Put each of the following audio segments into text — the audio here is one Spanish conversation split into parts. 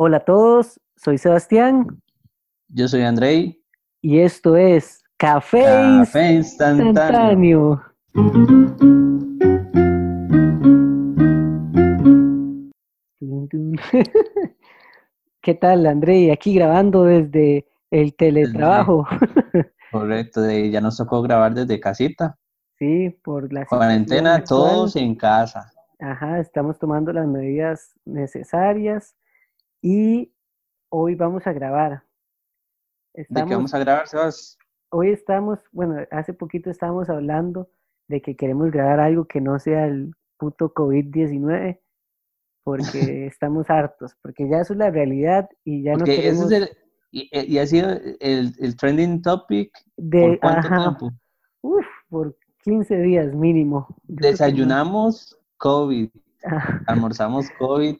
Hola a todos, soy Sebastián Yo soy Andrei. y esto es Café, Café instantáneo. Instantáneo. ¿Qué tal, Andrei? Aquí grabando desde el teletrabajo. Correcto, ya nos tocó grabar desde casita. Sí, por la Cuarentena, todos en casa. Ajá, estamos tomando las medidas necesarias y hoy vamos a grabar. ¿De Estamos, qué vamos a grabar, Sebas? Hoy estamos, bueno, hace poquito estábamos hablando de que queremos grabar algo que no sea el puto COVID-19 porque estamos hartos, porque ya eso es la realidad y ya no ese queremos es el, y, y ha sido el, el trending topic de, por cuánto ajá, tiempo. uf, por 15 días mínimo. Desayunamos COVID, almorzamos COVID,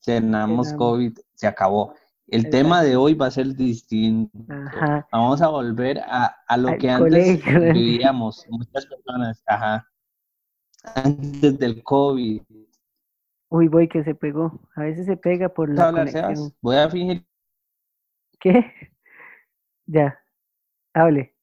cenamos. COVID, se acabó. El tema de hoy va a ser distinto. Ajá. Vamos a volver a, a lo Al que antes colegio. vivíamos, muchas personas, ajá. Antes del COVID. Uy, voy que se pegó. A veces se pega por ¿Vas a la hablar. Sebas? Voy a fingir ¿Qué? Ya, hable.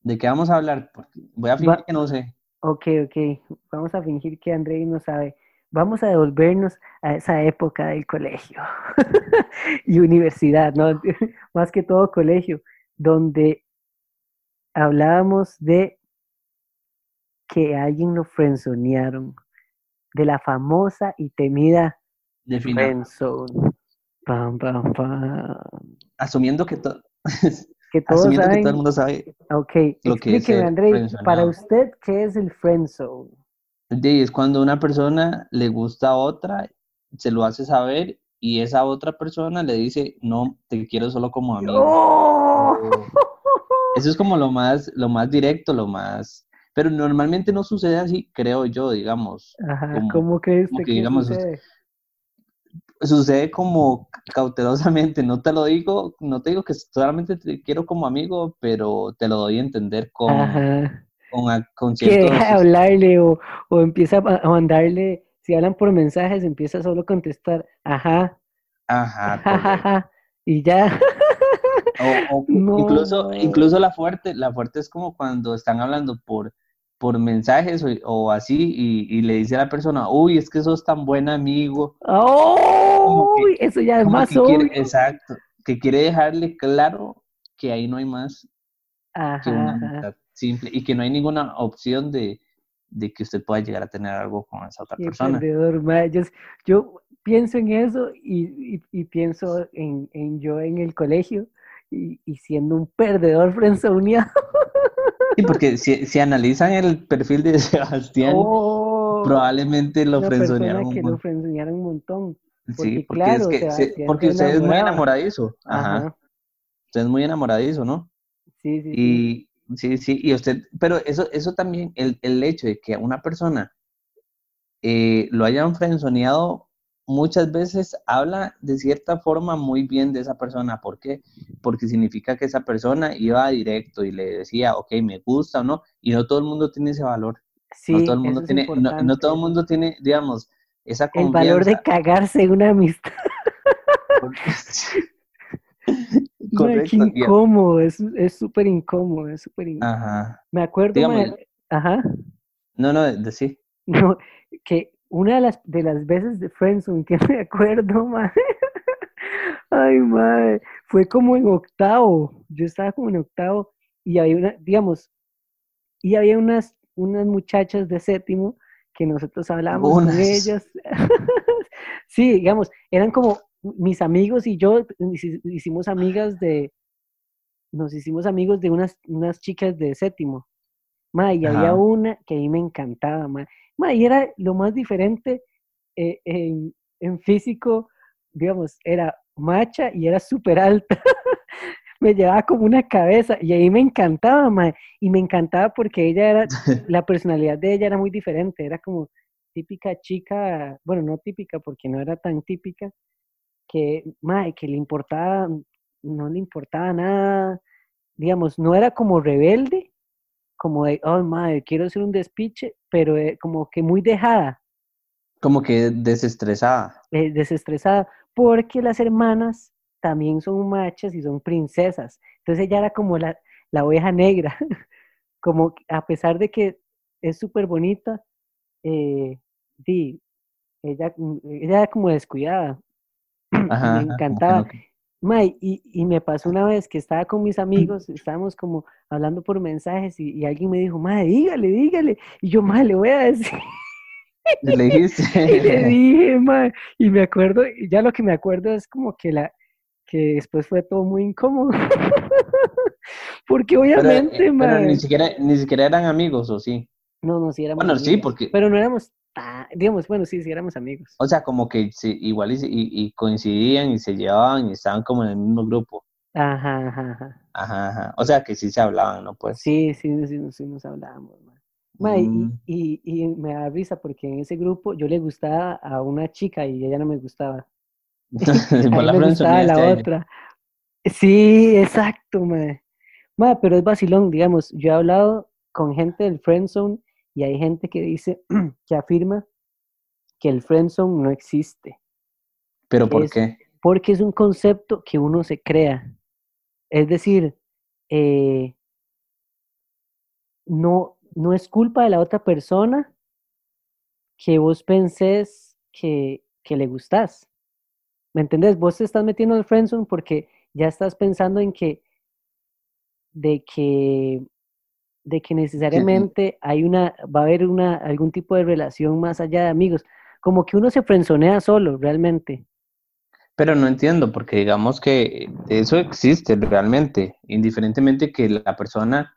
de qué vamos a hablar, voy a fingir Va- que no sé. Ok, ok. Vamos a fingir que Andrei no sabe. Vamos a devolvernos a esa época del colegio y universidad, ¿no? Más que todo colegio, donde hablábamos de que a alguien lo frenzonearon, de la famosa y temida Defina. friendzone. Pam, pam, pam. Asumiendo que, to- Que todos asumiendo que saben. todo el mundo sabe, Ok, lo que es Andrei, para usted, ¿qué es el friendzone? Es cuando una persona le gusta a otra, se lo hace saber y esa otra persona le dice, no, te quiero solo como amigo. ¡Oh! Eso es como lo más, lo más directo, lo más... Pero normalmente no sucede así, creo yo, digamos. Ajá, como- ¿cómo cree como que que digamos, sucede? Sucede como cautelosamente, no te lo digo, no te digo que solamente te quiero como amigo, pero te lo doy a entender con, Ajá. Con, con Que ciertos... deja de hablarle o, o empieza a mandarle, si hablan por mensajes, empieza solo a contestar, ajá, Ajá, ajá, y ya. O, o No, incluso, incluso la fuerte, la fuerte es como cuando están hablando por, por mensajes o, o así y, y le dice a la persona, uy, es que sos tan buen amigo. ¡Oh! que- Eso ya es más que quiere- exacto, que quiere dejarle claro que ahí no hay más que Ajá, una ajá. amistad simple y que no hay ninguna opción de, de que usted pueda llegar a tener algo con esa otra persona. Yo, yo pienso en eso y, y- y pienso en, en yo en el colegio y, y siendo un perdedor frenzoneado. Sí, porque si, si analizan el perfil de Sebastián, Oh, probablemente lo frenzonearon un montón. montón. Sí, porque porque claro, es que Sebastián porque usted es muy enamoradizo. Ajá. Ajá. Usted es muy enamoradizo, ¿no? Sí, sí, sí. Y sí, sí, y usted, pero eso, eso también, el, el hecho de que a una persona eh, lo hayan frenzoneado muchas veces habla de cierta forma muy bien de esa persona. ¿Por qué? Porque significa que esa persona iba directo y le decía, ok, me gusta o no, y no todo el mundo tiene ese valor. Sí, no todo el mundo eso tiene, no, no todo el mundo tiene, digamos, esa El valor de confianza. cagarse una amistad. Qué Correcto. y- incómodo, es súper incómodo, es súper incómodo. Ajá. Me acuerdo, mae, ajá, No, no, de, sí. no, que una de las, de las veces de Friendzone que me acuerdo, mae, ay, mae, fue como en octavo, yo estaba como en octavo y había una, digamos, y había unas, unas muchachas de séptimo que nosotros hablábamos con ellas. Sí, digamos, eran como mis amigos y yo hici- hicimos amigas de, nos hicimos amigos de unas, unas chicas de séptimo. Ma, y había una que a mí me encantaba, ma. Ma, y era lo más diferente eh, en, en físico, digamos, era macha y era súper alta. me llevaba como una cabeza y ahí me encantaba, ma. Y me encantaba porque ella era, la personalidad de ella era muy diferente, era como típica chica, bueno, no típica porque no era tan típica, que, mae, que le importaba, no le importaba nada, digamos, no era como rebelde, como de, oh, madre, quiero hacer un despiche, pero eh, como que muy dejada, Como que desestresada. eh, desestresada, porque las hermanas también son machas y son princesas. Entonces ella era como la, la oveja negra, como a pesar de que es súper bonita, eh, ella, ella era como descuidada. me encantaba. y, me pasó una vez que estaba con mis amigos, estábamos como hablando por mensajes y, alguien me dijo, Mae, dígale, dígale. Y yo, Mae, le voy a decir. Le dijiste. y le dije, Mae. Y me acuerdo, ya lo que me acuerdo es como que la, que después fue todo muy incómodo. porque obviamente, pero, pero ni siquiera, ni siquiera eran amigos, ¿o sí? No, no, sí éramos Bueno, sí, porque... Pero no éramos, digamos, bueno, sí, sí éramos amigos. O sea, como que sí, igual y, y, coincidían y se llevaban y estaban como en el mismo grupo. Ajá, ajá, ajá. Ajá, ajá. O sea, que sí se hablaban, ¿no? Pues. Sí, sí, sí, sí, nos hablábamos, mm. y, y, me da risa porque en ese grupo yo le gustaba a una chica y ella no me gustaba. a la me gustaba la otra. Sí, exacto, pero es vacilón, digamos, yo he hablado con gente del friendzone y hay gente que dice, que afirma que el friendzone no existe. ¿Pero por qué? Porque es un concepto que uno se crea. Es decir, eh, no, no es culpa de la otra persona que vos pensés que, que le gustás. ¿Me entendés? Vos te estás metiendo en el friendzone porque ya estás pensando en que, de que de que necesariamente hay una, va a haber una, algún tipo de relación más allá de amigos. Como que uno se frenzonea solo, realmente. Pero no entiendo, porque digamos que eso existe realmente, indiferentemente que la persona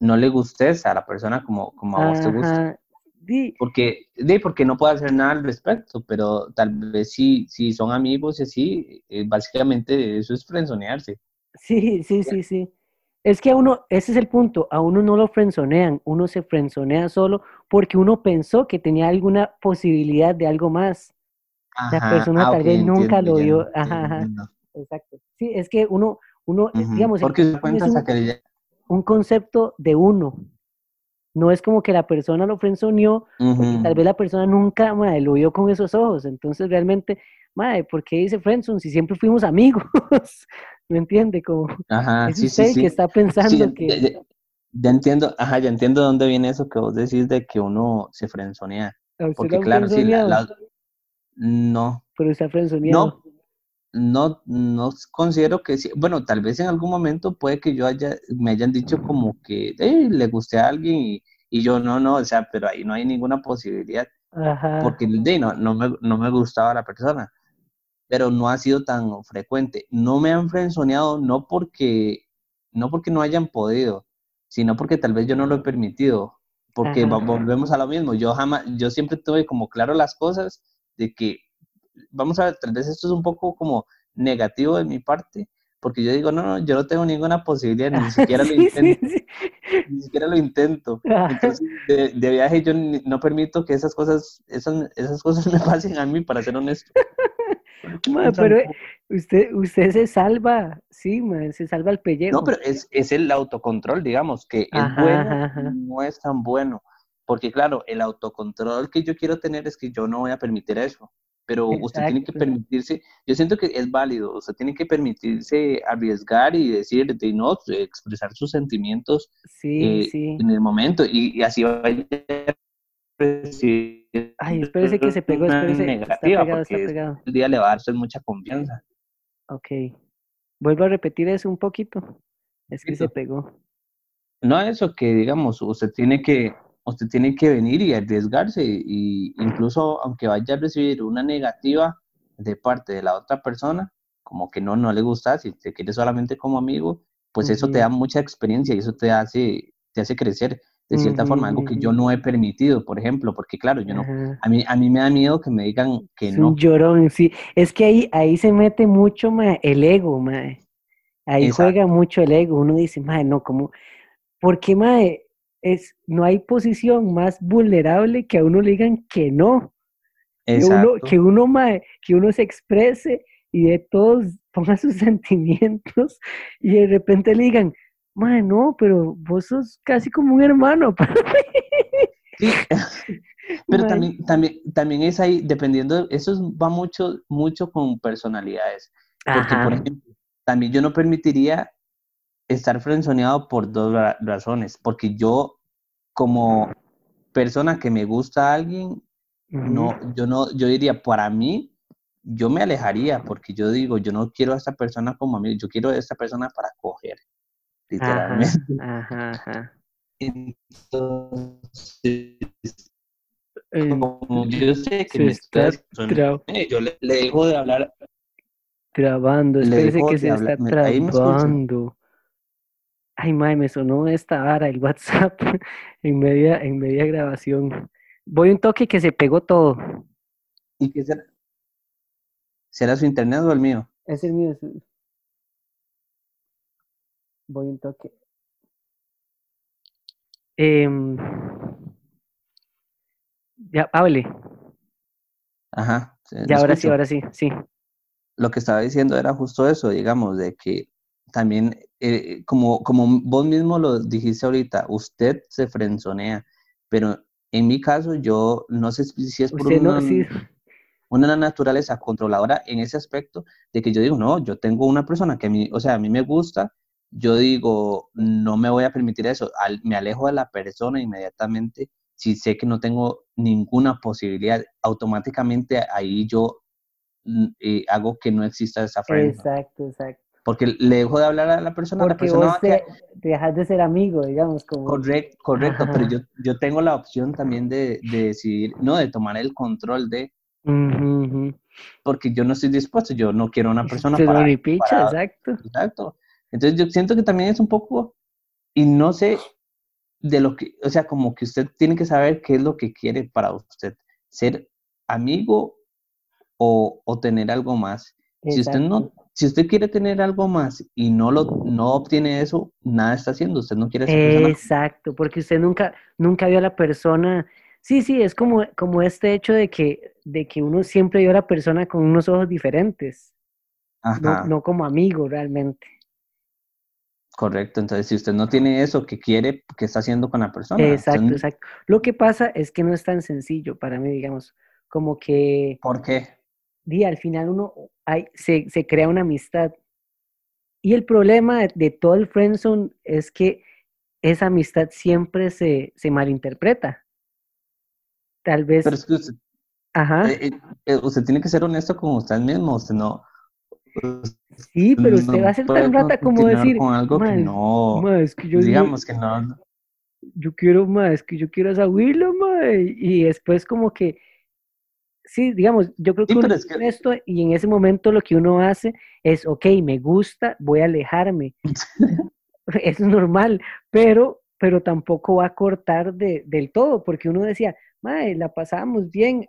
no le gustes a la persona como, como a vos te gusta. Porque, de, porque no puede hacer nada al respecto, pero tal vez si, si son amigos y así, eh, básicamente eso es frenzonearse. Sí, sí, sí, sí. Es que a uno, ese es el punto, a uno no lo frenzonean, uno se frenzonea solo porque uno pensó que tenía alguna posibilidad de algo más. la persona ah, tal vez nunca lo vio. Ajá, Exacto. Sí, es que uno, uno digamos, porque un, un, concepto de uno. No es como que la persona lo frenzoneó, porque tal vez la persona nunca lo vio con esos ojos. Entonces realmente, madre, ¿por qué dice friendzone si siempre fuimos amigos? ¿Me entiende? Como ajá, es sí, usted sí, que está pensando que... Ya, entiendo, ajá, ya entiendo dónde viene eso que vos decís de que uno se frenzonea. Porque claro, sí, la, no. Pero está frenzoneado. No, no, no considero que sí. Bueno, tal vez en algún momento puede que yo haya, me hayan dicho como que le guste a alguien y, y, yo no, no, o sea, pero ahí no hay ninguna posibilidad. Ajá. Porque no, no, me, no me gustaba la persona pero no ha sido tan frecuente. No me han frenzoneado no porque, no porque no hayan podido, sino porque tal vez yo no lo he permitido. Porque volvemos a lo mismo. Yo jamás, yo siempre tuve como claro las cosas de que, vamos a ver, tal vez esto es un poco como negativo de mi parte, porque yo digo, no, no, yo no tengo ninguna posibilidad, ni siquiera lo intento. Ni siquiera lo intento. Entonces, de, viaje yo no permito que esas cosas, esas, esas cosas me pasen a mí, para ser honesto pero eh, usted, usted se salva, sí, se salva el pellejo. No, pero es, es el autocontrol, digamos, que es bueno, no es tan bueno. Porque claro, el autocontrol que yo quiero tener es que yo no voy a permitir eso. Pero usted tiene que permitirse, yo siento que es válido, usted tiene que permitirse arriesgar y decir, de no, expresar sus sentimientos sí, eh, en el momento y, y así vaya Ay, espérese que se pegó, espérese. Negativa, está pegado, está pegado. El día le va a dar mucha confianza. Ok. Vuelvo a repetir eso un poquito. Es que se pegó. No, eso que digamos, usted tiene que, usted tiene que venir y arriesgarse, y incluso aunque vaya a recibir una negativa de parte de la otra persona, como que no, no le gusta, si te quiere solamente como amigo, pues eso te da mucha experiencia y eso te hace, te hace crecer de cierta forma, algo que yo no he permitido, por ejemplo, porque claro, yo no, a mí, a mí me da miedo que me digan que no. Un llorón, sí, es que ahí, ahí se mete mucho ma, el ego, ma. ahí juega mucho el ego, uno dice, ma, no, como, porque ma, es, no hay posición más vulnerable que a uno le digan que no, que uno, que uno, ma, que uno se exprese y de todos ponga sus sentimientos y de repente le digan, Madre, no, pero vos sos casi como un hermano para mí. Pero también, también, también es ahí, dependiendo, eso va mucho, mucho con personalidades. Porque, por ejemplo, también yo no permitiría estar frenzoneado por dos razones. Porque yo, como persona que me gusta a alguien, no, yo no, yo diría, para mí, yo me alejaría porque yo digo, yo no quiero a esta persona como a mí, yo quiero a esta persona para coger, literalmente. Ajá, ajá, Entonces, como yo sé que me está, eh, yo le, dejo de hablar. Grabando, espérese que se está trabando. Ay, madre, me sonó esta vara el WhatsApp en media, en media grabación. Voy un toque que se pegó todo. ¿Y qué será? ¿Será su internet o el mío? Es el mío. Voy un toque. Em, ya, hable. Ajá. Ya, ahora sí, ahora sí, sí. Lo que estaba diciendo era justo eso, digamos, de que también, eh, como, como vos mismo lo dijiste ahorita, usted se frenzonea, pero en mi caso yo no sé si es por una, una naturaleza controladora en ese aspecto de que yo digo, no, yo tengo una persona que a mí, o sea, a mí me gusta, yo digo, no me voy a permitir eso, me alejo de la persona inmediatamente si sé que no tengo ninguna posibilidad, automáticamente ahí yo mm, eh, hago que no exista esa frente. Exacto, exacto. Porque le dejo de hablar a la persona. Porque la persona vos te, dejas de ser amigo, digamos. Como... Correcto, correcto pero yo, yo tengo la opción también de, de decidir, no, de tomar el control de... Porque yo no estoy dispuesto, yo no quiero una persona para, picha, exacto. Exacto. Entonces yo siento que también es un poco, y no sé, de lo que, o sea, como que usted tiene que saber qué es lo que quiere para usted, ser amigo o, o tener algo más. Si usted no, si usted quiere tener algo más y no lo no obtiene eso, nada está haciendo. Usted no quiere ser Exacto, porque usted nunca nunca vio a la persona. Sí, sí, es como como este hecho de que de que uno siempre vio a la persona con unos ojos diferentes. No, no como amigo realmente. Correcto, entonces si usted no tiene eso que quiere, ¿qué está haciendo con la persona? Exacto, exacto. Lo que pasa es que no es tan sencillo para mí, digamos, como que... ¿Por qué? Día, al final uno hay, se, se, crea una amistad. Y el problema de, todo el friendzone es que esa amistad siempre se, se malinterpreta. Tal vez... Pero es que usted, Ajá. Eh, eh, eh, usted tiene que ser honesto con usted mismo, usted no Sí, pero usted va a ser tan rata como decir, con algo que no, es que yo, digamos que no. Yo quiero más, que yo quiero esa y después como que, sí, digamos, yo creo que, uno es esto y en ese momento lo que uno hace es, ok, me gusta, voy a alejarme. es normal, pero, pero tampoco va a cortar de, del todo, porque uno decía, madre, la pasábamos bien,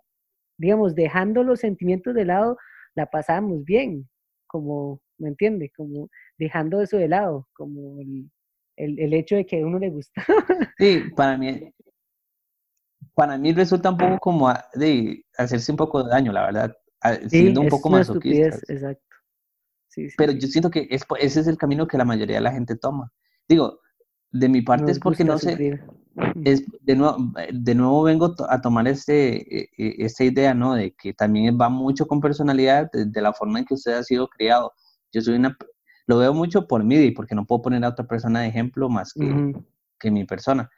digamos, dejando los sentimientos de lado, la pasábamos bien, como, ¿me entiende? Como dejando eso de lado, como el, el, hecho de que a uno le gusta. Sí, para mí, para mí resulta un poco como de hacerse un poco de daño, la verdad, siendo un poco más Exacto. Pero yo siento que es, ese es el camino que la mayoría de la gente toma. Digo, de mi parte es porque no sé, es, de, nuevo, de nuevo vengo a tomar este, e, e, esta idea, ¿no? De que también va mucho con personalidad, de, la forma en que usted ha sido criado. Yo soy una, lo veo mucho por mí, porque no puedo poner a otra persona de ejemplo más que, que mi persona.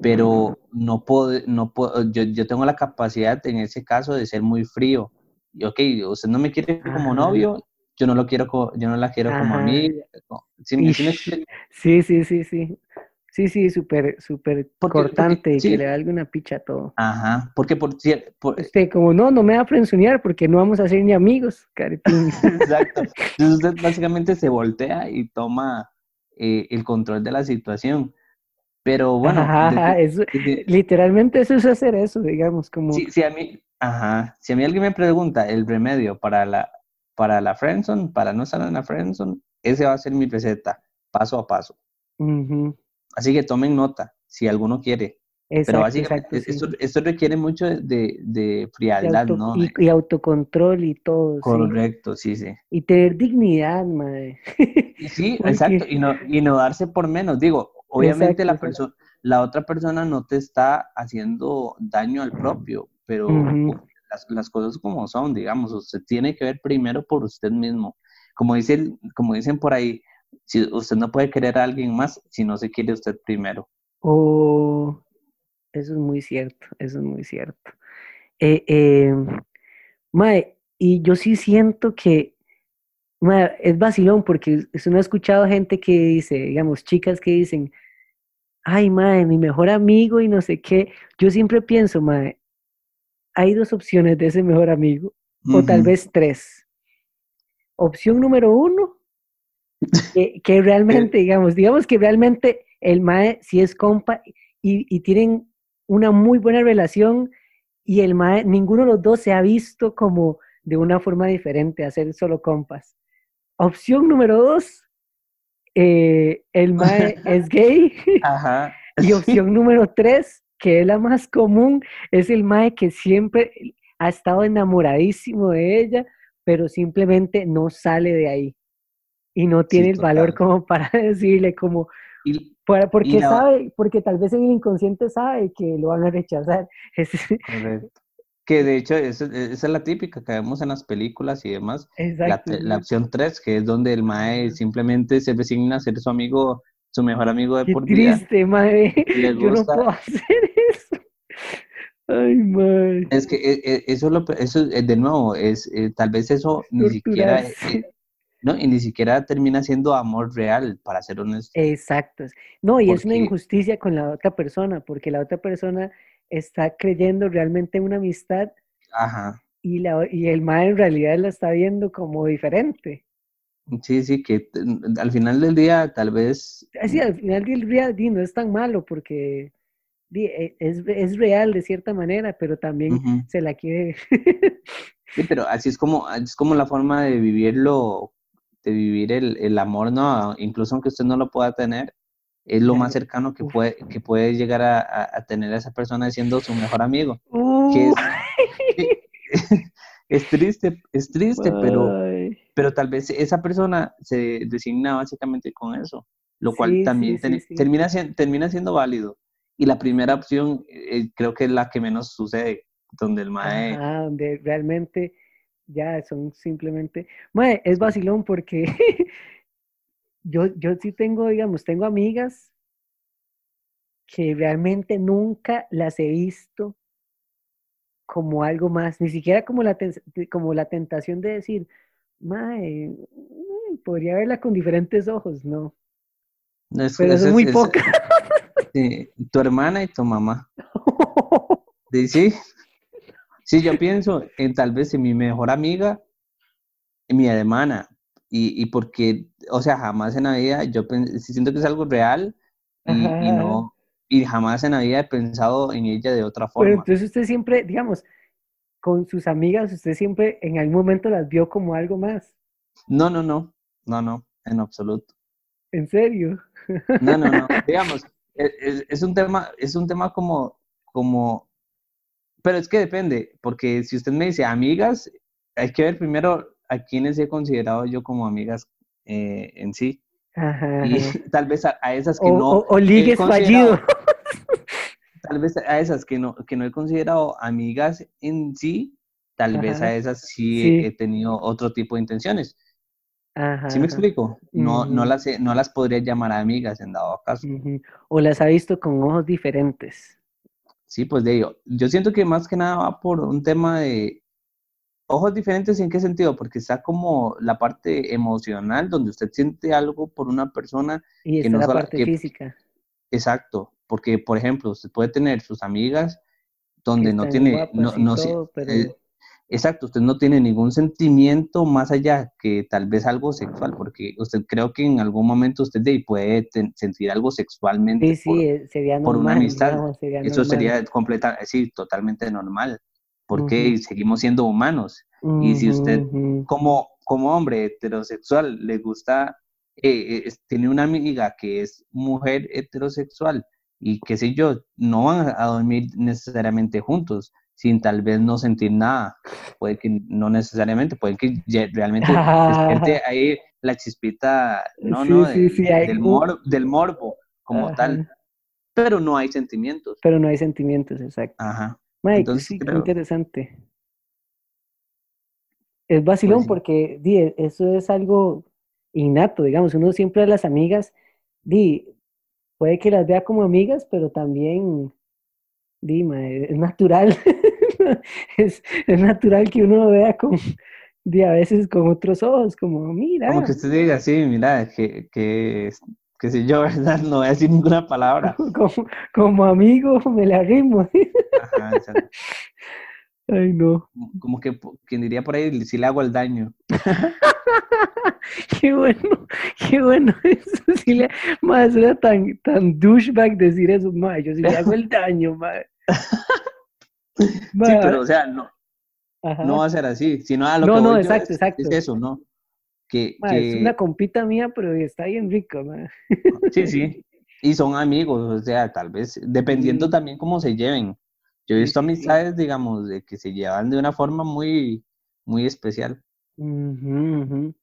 Pero no puedo, no puedo yo, yo, tengo la capacidad en ese caso de ser muy frío. Y, ok, usted no me quiere como novio, yo no lo quiero, yo no la quiero como amiga. ¿Sí, sí, sí, sí, sí. Sí, sí, súper, súper cortante, que le da alguna picha a todo. Ajá, porque por cierto... Este, como no, no me va a frenzonear porque no vamos a ser ni amigos, caretín. Exacto. Entonces usted básicamente se voltea y toma eh, el control de la situación. Pero bueno... Ajá, literalmente eso es hacer eso, digamos, como... Sí, sí, a mí... Ajá, si a mí alguien me pregunta el remedio para la, para la friendzone, para no estar en la friendzone, ese va a ser mi receta, paso a paso. Así que tomen nota, si alguno quiere. Pero básicamente esto, requiere mucho de, frialdad, ¿no? Y, autocontrol y todo. Correcto, sí, sí. Y tener dignidad, madre. Sí, exacto. Y no, y no darse por menos. Digo, obviamente la persona la otra persona no te está haciendo daño al propio, pero las, cosas como son, digamos, usted tiene que ver primero por usted mismo. Como, dice, como dicen por ahí, si usted no puede querer a alguien más si no se quiere usted primero. Oh, eso es muy cierto, eso es muy cierto. Eh, eh, mae, y yo sí siento que es vacilón porque uno ha escuchado gente que dice, digamos, chicas que dicen, ay, mae, mi mejor amigo y no sé qué. Yo siempre pienso, mae, hay dos opciones de ese mejor amigo, o tal vez tres. Opción número uno, que, realmente, digamos, digamos que realmente el mae si es compa y, y tienen una muy buena relación y el mae, ninguno de los dos se ha visto como de una forma diferente, hacer solo compas. Opción número dos, eh, el mae es gay. Ajá. y opción número tres, que es la más común, es el mae que siempre ha estado enamoradísimo de ella, pero simplemente no sale de ahí. Y no tiene el valor como para decirle como, porque sabe, porque tal vez en el inconsciente sabe que lo van a rechazar. Que de hecho, esa, es la típica que vemos en las películas y demás. Exacto. La, opción 3, que es donde el mae simplemente se resigna a ser su amigo, su mejor amigo de Qué por vida. triste, mae. Yo no puedo hacer eso. Ay, mae. Es que e, e, eso, lo, eso eh, de nuevo, es eh, tal vez eso ni siquiera... Eh, ¿no? Y ni siquiera termina siendo amor real, para ser honesto. Exacto. No, y es una injusticia con la otra persona, porque la otra persona está creyendo realmente en una amistad Ajá. Y, la, y el mae en realidad la está viendo como diferente. Sí, sí, que al final del día tal vez... Sí, al final del día no es tan malo porque e, es, es real de cierta manera, pero también se la quiere... sí, pero así es como, es como la forma de vivirlo, de vivir el, el amor, ¿no? Incluso aunque usted no lo pueda tener, es lo más cercano que puede, que puede llegar a, tener a esa persona siendo su mejor amigo. es, triste, es triste, pero, pero tal vez esa persona se designa básicamente con eso, lo cual también termina, termina siendo válido. Y la primera opción eh, creo que es la que menos sucede, donde el mae... Ah, donde realmente ya son simplemente... Mae, es vacilón porque yo, yo sí tengo, digamos, tengo amigas que realmente nunca las he visto como algo más, ni siquiera como la, como la tentación de decir, mae, mm, podría verla con diferentes ojos, no. Pero eso es muy poca. tu hermana y tu mamá. ¿Sí? Sí, yo pienso en tal vez en mi mejor amiga, y mi hermana, y, y, porque, o sea, jamás en la vida, yo siento que es algo real y, no, y jamás en la vida he pensado en ella de otra forma. Pero entonces usted siempre, digamos, con sus amigas, usted siempre en algún momento las vio como algo más. No, no, no, no, no, en absoluto. ¿En serio? No, no, no, digamos, es, e, es un tema, es un tema como, como, pero es que depende, porque si usted me dice amigas, hay que ver primero a quienes he considerado yo como amigas eh, en sí. Ajá, y tal vez a, esas que no. O, ligues fallido. Tal vez a esas que no, que no he considerado amigas en sí, tal vez a esas sí, He, tenido otro tipo de intenciones. Ajá, ¿Sí me explico? No, no, las, no las podría llamar amigas en dado caso. O las ha visto con ojos diferentes. Sí, pues de ello. Yo siento que más que nada va por un tema de, Ojos diferentes en qué sentido? Porque está como la parte emocional, donde usted siente algo por una persona. Y está la parte física. Exacto, porque por ejemplo, usted puede tener sus amigas donde no tiene, no, no eh, exacto, usted no tiene ningún sentimiento más allá que tal vez algo sexual, porque usted creo que en algún momento usted puede sentir algo sexualmente sí, sí, eh, sería normal, por una amistad. Eso sería completa, sí, totalmente normal porque seguimos siendo humanos. y si usted como, como hombre heterosexual le gusta, eh, eh tiene una amiga que es mujer heterosexual y qué sé yo, no van a dormir necesariamente juntos sin tal vez no sentir nada. Puede que no necesariamente, puede que realmente ahí la chispita, no, no, del, del morbo como tal pero no hay sentimientos. Pero no hay sentimientos, exacto. Ajá. Mike, Entonces, sí, creo- interesante. Es vacilón Pues porque di, e- eso es algo innato, digamos, uno siempre a las amigas, di, puede que las vea como amigas, pero también, di, es natural, es, es natural que uno lo vea con, di, a veces con otros ojos, como, mira, Como que usted diga, sí, mira, que, que, que si yo, ¿verdad? No voy a decir ninguna palabra. como, como amigo me la rimo. Ajá, exacto. Ay, no. Como que quien diría por ahí, si le hago el daño. Qué bueno, qué bueno eso. Sí le, mae, suena tan, tan douchebag decir eso, mae, yo sí le hago el daño, mae. Sí, pero o sea, no, ajá, no va a ser así, sino a lo No, que no, yo exacto, es, exacto. es eso, ¿no? Que, es una compita mía, pero está bien rico, mae. sí, sí, y son amigos, o sea, tal vez, dependiendo Sí. también cómo se lleven. Yo he visto amistades, digamos, de que se llevan de una forma muy, muy especial. Ujú, ujú.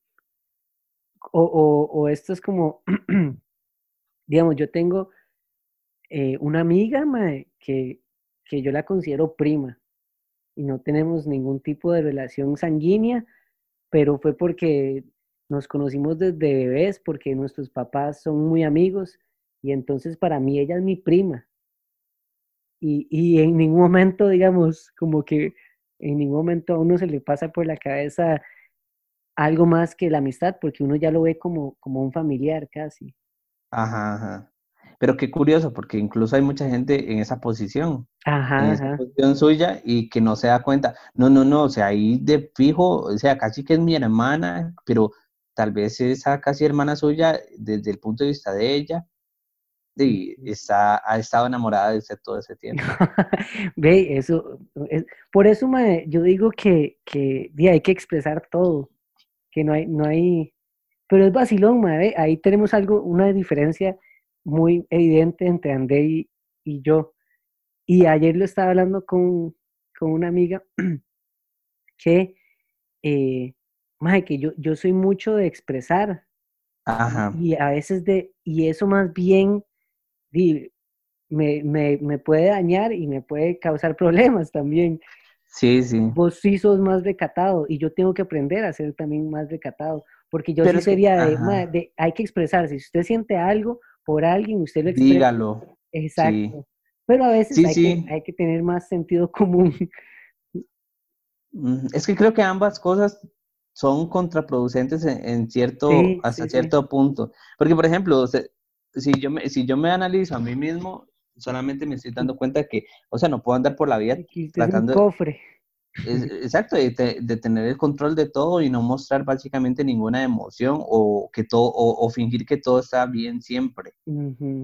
O, o, esto es como, digamos, yo tengo eh, una amiga, que, que yo la considero prima y no tenemos ningún tipo de relación sanguínea, pero fue porque nos conocimos desde bebés, porque nuestros papás son muy amigos y entonces para mí ella es mi prima. Y, y en ningún momento, digamos, como que en ningún momento a uno se le pasa por la cabeza algo más que la amistad, porque uno ya lo ve como, como un familiar casi. Ajá, ajá. Pero qué curioso, porque incluso hay mucha gente en esa posición, en Ajá, esa ajá. posición suya y que no se da cuenta. No, no, no, o sea, ahí de fijo, o sea, casi que es mi hermana, pero tal vez esa casi hermana suya, desde el punto de vista de ella, sí, está, ha estado enamorada de usted todo ese tiempo. Ve, eso, es- por eso mae, yo digo que, que hay que expresar todo, que no hay, no hay, pero es vacilón, mae, ve, ahí tenemos algo, una diferencia muy evidente entre André y, y yo. Y ayer lo estaba hablando con, con una amiga que, eh, mae, que yo, yo soy mucho de expresar Ajá, y a veces de, y eso más bien me, me, me puede dañar y me puede causar problemas también. Sí, sí. Vos sí sos más recatado y yo tengo que aprender a ser también más recatado, porque yo Pero sí es que- sería de, ajá. "Ma, de- hay que expresarse, si usted siente algo por alguien, usted lo expresa. Dígalo. Exacto. Pero a veces Sí, hay, sí. Que, hay que tener más sentido común. Mm, Es que creo que ambas cosas son contraproducentes en, en cierto, Sí, hasta sí, sí. cierto punto. Porque, por ejemplo, si yo me, si yo me analizo a mí mismo, solamente me estoy dando cuenta que, o sea, no puedo andar por la vida es un tratando, cofre. es- exacto, de, te- de tener el control de todo y no mostrar básicamente ninguna emoción o que todo, o, o fingir que todo está bien siempre.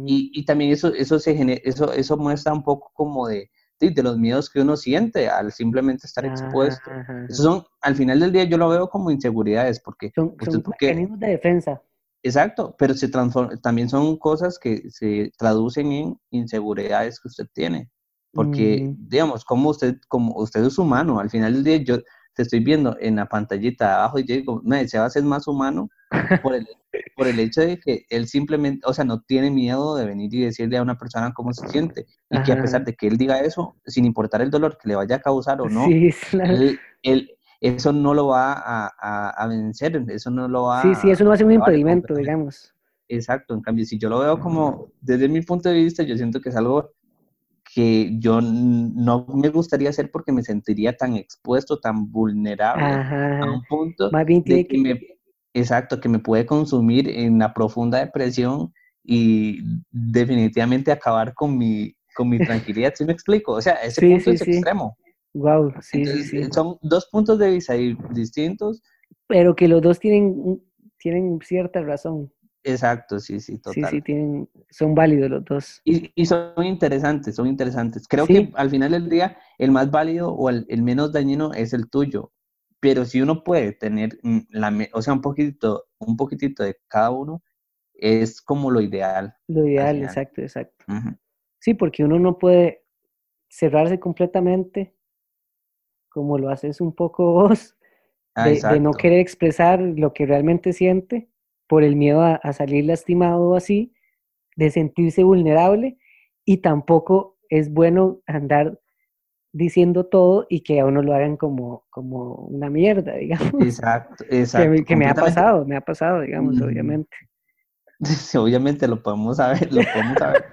Y, y también eso, eso, se gene- eso, eso muestra un poco como de, de, de los miedos que uno siente al simplemente estar expuesto. Esos son, al final del día yo lo veo como inseguridades, porque Son, porque, mecanismos de defensa. Exacto, pero se transforma, también son cosas que se traducen en inseguridades que usted tiene. Porque, digamos, como usted, como usted es humano, al final del día yo te estoy viendo en la pantallita de abajo y yo digo, "Mae, se va a hacer más humano por el, por el hecho de que él simplemente, o sea, no tiene miedo de venir y decirle a una persona cómo se siente. Y que a pesar de que él diga eso, sin importar el dolor que le vaya a causar o no, Sí, claro. él, él- eso no lo va a, a- a vencer, eso no lo va Sí, sí, eso no va a ser un impedimento, digamos. Exacto, en cambio, si yo lo veo como, desde mi punto de vista, yo siento que es algo que yo no me gustaría hacer porque me sentiría tan expuesto, tan vulnerable Ajá, a un punto Más bien tiene de que me, exacto, que me puede consumir en la profunda depresión y definitivamente acabar con mi, con mi tranquilidad, ¿sí me explico? O sea, ese Sí, punto sí, es sí. extremo. Wow, sí, Entonces, sí, sí. son dos puntos de vista di- distintos. Pero que los dos tienen, un- tienen cierta razón. Exacto, sí, sí, Sí, total. sí, tienen, son válidos los dos. Y, y son interesantes, son interesantes. Creo Sí. que al final del día el más válido o el, el menos dañino es el tuyo. Pero si uno puede tener, mm, la, o sea, un poquitito, un poquitito de cada uno, es como lo ideal. Lo ideal, exacto, exacto. Sí, porque uno no puede cerrarse completamente como lo haces un poco vos, Ah, de, de no querer expresar lo que realmente siente por el miedo a, a salir lastimado o así, de sentirse vulnerable y tampoco es bueno andar diciendo todo y que a uno lo hagan como, como una mierda, digamos. Exacto, exacto. Que, me ha pasado, me ha pasado, digamos, obviamente lo podemos saber, lo podemos saber.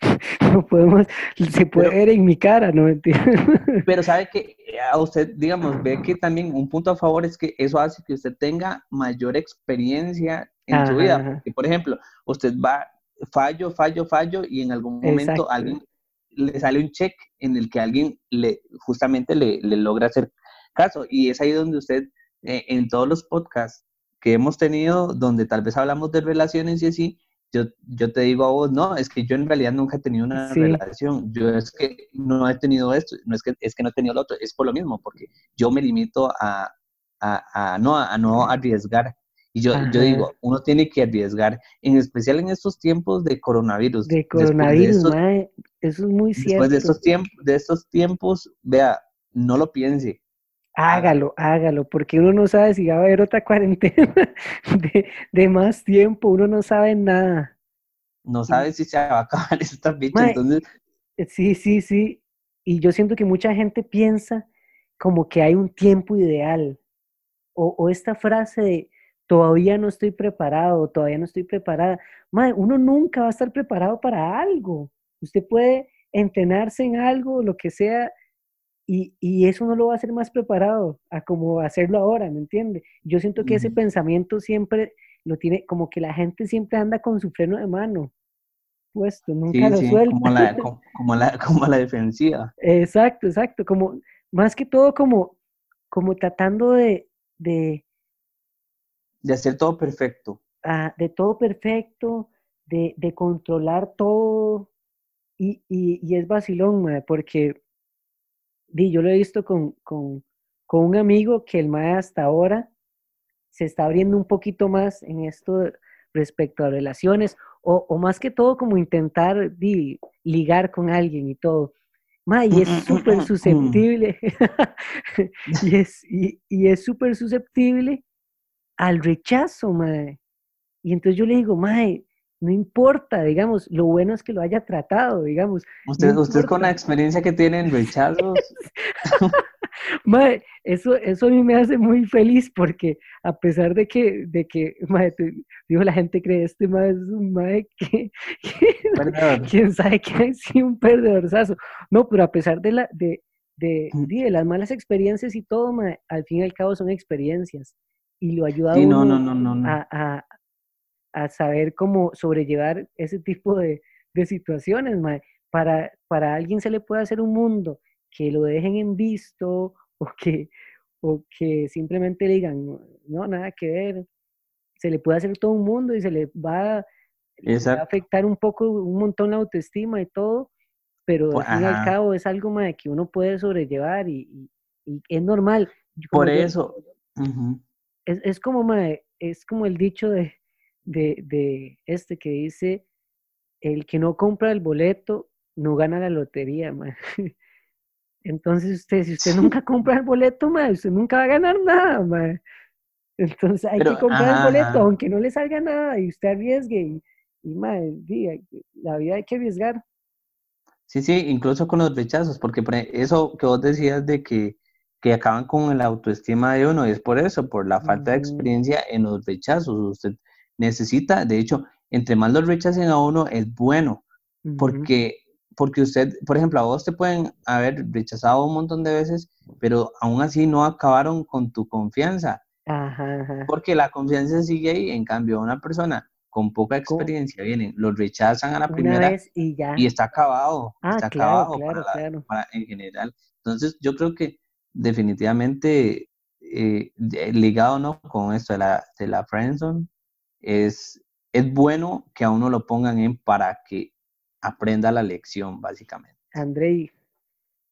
no podemos, se puede ver en mi cara, no entiendo. Pero sabe que a usted, digamos, ve que también un punto a favor es que eso hace que usted tenga mayor experiencia en su vida. Porque, por ejemplo, usted va fallo, fallo, fallo y en algún momento alguien le sale un check en el que alguien le justamente le, logra hacer caso. Y es ahí donde usted, eh, en todos los podcasts que hemos tenido, donde tal vez hablamos de relaciones y así, yo, yo te digo a vos, no, es que yo en realidad nunca he tenido una relación, yo es que no he tenido esto, no es que, es que no he tenido lo otro, es por lo mismo, porque yo me limito a, a, no, a no arriesgar. Y yo, yo digo, uno tiene que arriesgar, en especial en estos tiempos de coronavirus. De coronavirus, eso es muy cierto. Después de estos, tiempos, de estos tiempos, vea, no lo piense. Hágalo, hágalo, porque uno no sabe si va a haber otra cuarentena de, de más tiempo, uno no sabe nada. No sabe si se va a acabar esta bicha, entonces... Sí, sí, sí. Y yo siento que mucha gente piensa como que hay un tiempo ideal. O, o esta frase de todavía no estoy preparado, todavía no estoy preparada. Madre, uno nunca va a estar preparado para algo. Usted puede entrenarse en algo, lo que sea, y, y, eso no lo va a hacer más preparado a como hacerlo ahora, ¿me entiende? Yo siento que ese pensamiento siempre lo tiene, como que la gente siempre anda con su freno de mano puesto, nunca lo suelta. Como la, como, la, como la defensiva. Exacto, exacto, como, más que todo como, como tratando de, de de hacer todo perfecto. Ah, de todo perfecto, de, de controlar todo. Y, y, y es vacilón, porque di, yo lo he visto con, con, con un amigo que el mae hasta ahora se está abriendo un poquito más en esto respecto a relaciones, o, o más que todo como intentar di, ligar con alguien y todo. Ma, y es súper susceptible, y es y, y es súper susceptible al rechazo, mae. Y entonces yo le digo, mae, no importa, digamos, lo bueno es que lo haya tratado, digamos. Usted, usted con la experiencia que tiene en rechazos. mae, eso, eso a mí me hace muy feliz porque a pesar de que, de que, mae, digo, la gente cree este mae es un mae que, quién sabe que es un perdedorzazo. No, pero a pesar de la, de, de, mm. de, las malas experiencias y todo, al fin y al cabo son experiencias y lo ayuda a, a, saber cómo sobrellevar ese tipo de, situaciones. Para, para alguien se le puede hacer un mundo que lo dejen en visto o que, o que simplemente le digan, no, nada que ver. Se le puede hacer todo un mundo y se le va, a afectar un poco, un montón la autoestima y todo, pero al fin y al cabo es algo que uno puede sobrellevar y, es normal. Por eso es, es, como, es como el dicho de, de, de, este que dice, el que no compra el boleto no gana la lotería, Entonces usted, si usted nunca compra el boleto, usted nunca va a ganar nada, Entonces hay que comprar el boleto, aunque no le salga nada y usted arriesgue. Y, y la vida hay que arriesgar. Sí, sí, incluso con los rechazos, porque eso que vos decías de que que acaban con la autoestima de uno. Y es por eso, por la falta de experiencia en los rechazos. Usted necesita, de hecho, entre más los rechacen a uno, es bueno. Porque, porque usted, por ejemplo, a vos te pueden haber rechazado un montón de veces, pero aún así no acabaron con tu confianza. Porque la confianza sigue ahí. En cambio, una persona con poca experiencia vienen, los rechazan a la primera y, ya. y está acabado. Ah, está acabado en general. Entonces, yo creo que definitivamente eh, ligado ¿no? con esto de la, de la friendzone, es, es bueno que a uno lo pongan en para que aprenda la lección, básicamente. Andrei,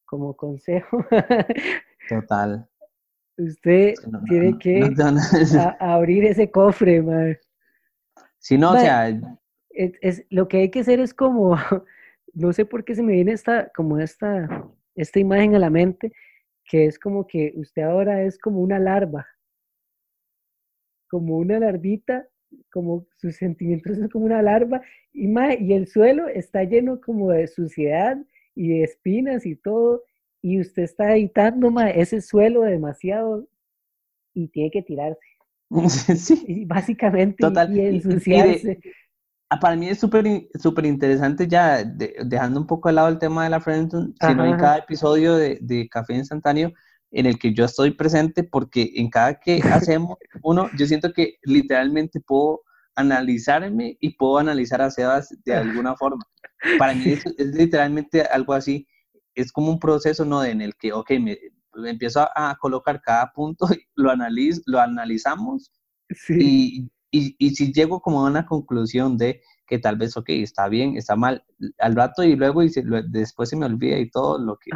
como consejo. Total. Usted tiene que abrir ese cofre, man. Si no, o sea... Es, lo que hay que hacer es como, no sé por qué se me viene esta, como esta, esta imagen a la mente, que es como que usted ahora es como una larva, como una larvita como sus sentimientos son como una larva, y, mae, y el suelo está lleno como de suciedad y de espinas y todo, y usted está editando mae, ese suelo demasiado y tiene que tirarse. Sí, Y básicamente, Total. y, Y- y de- ensuciarse. Ah, Para mí es súper súper interesante ya, de- dejando un poco de lado el tema de la friendzone, sino en cada episodio de, de Café Instantáneo en el que yo estoy presente, porque en cada que hacemos uno, yo siento que literalmente puedo analizarme y puedo analizar a Sebas de alguna forma. Para mí es, es literalmente algo así, es como un proceso, ¿no? En el que, ok, me, empiezo a, a colocar cada punto, lo, analiz, lo analizamos Sí. y, y, y si llego como a una conclusión de que tal vez, ok, está bien, está mal, al rato y luego y se- lo- después se me olvida y todo lo que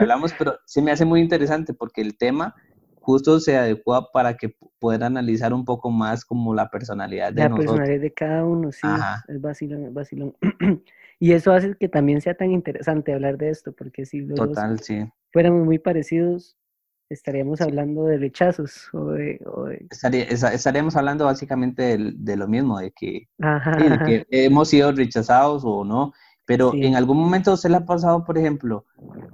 hablamos, pero se me hace muy interesante porque el tema justo se adecua para que pu- pueda analizar un poco más como la personalidad de La nosotros. personalidad de cada uno, sí, Ajá. es vacilón, es vacilón. Y eso hace que también sea tan interesante hablar de esto, porque si los dos Total, sí. fuéramos muy parecidos, estaríamos hablando de rechazos o de... o de- Estaría- estaríamos hablando básicamente del- de, lo mismo, de que, Ajá, sí, de que hemos sido rechazados o no, pero Sí. en algún momento se le ha pasado, por ejemplo,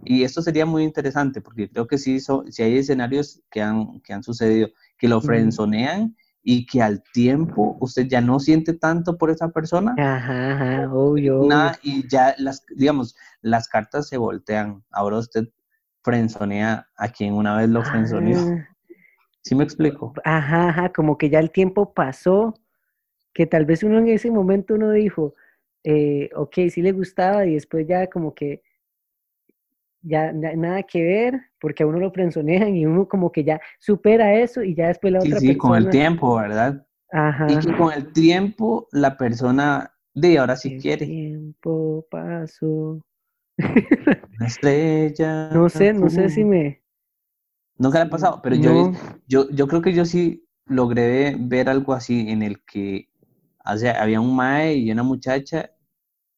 y esto sería muy interesante porque creo que sí, so- sí hay escenarios que han, que han sucedido, que lo frenzonean y que al tiempo usted ya no siente tanto por esa persona, ajá, ajá, obvio. nada, y ya las, digamos, las cartas se voltean. Ahora usted frenzonea a quien una vez lo frenzoneó. Ah, ¿Sí me explico? Ajá, ajá, como que ya el tiempo pasó, que tal vez uno en ese momento uno dijo, eh, ok, sí le gustaba y después ya como que ya na- nada que ver, porque a uno lo frenzonean y uno como que ya supera eso y ya después la Sí, otra sí, con el persona, tiempo, ¿verdad? ajá, Y que con el tiempo la persona de ahora sí el quiere. tiempo pasó. Una estrella. No sé, no sé si me... Nunca le ha pasado, pero yo, No, yo, yo creo que yo sí logré ver algo así en el que o sea, había un mae y una muchacha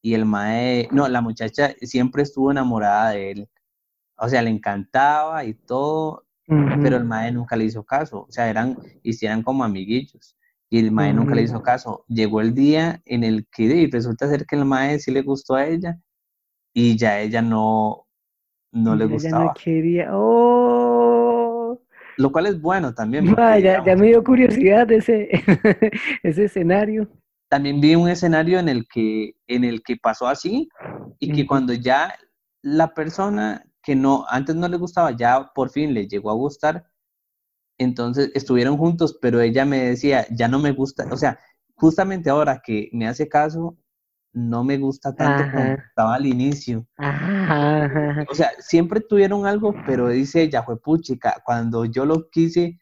y el mae, no, la muchacha siempre estuvo enamorada de él. O sea, le encantaba y todo, pero el mae nunca le hizo caso. O sea, eran, hicieran como amiguillos. Y el mae nunca le hizo caso. Llegó el día en el que y resulta ser que el mae sí le gustó a ella y ya ella no, no le ya, ya no gustaba. quería. ¡Oh! Lo cual es bueno también, Ma, porque ya, ya digamos, me dio curiosidad ese, ese escenario. también vi un escenario en el que, en el que pasó así y que Ujú. cuando ya la persona que no, antes no le gustaba, ya por fin le llegó a gustar, entonces estuvieron juntos, pero ella me decía, ya no me gusta, o sea, justamente ahora que me hace caso, no me gusta tanto como estaba al inicio. Ajá. O sea, siempre tuvieron algo, pero dice ella, fue puchica, cuando yo lo quise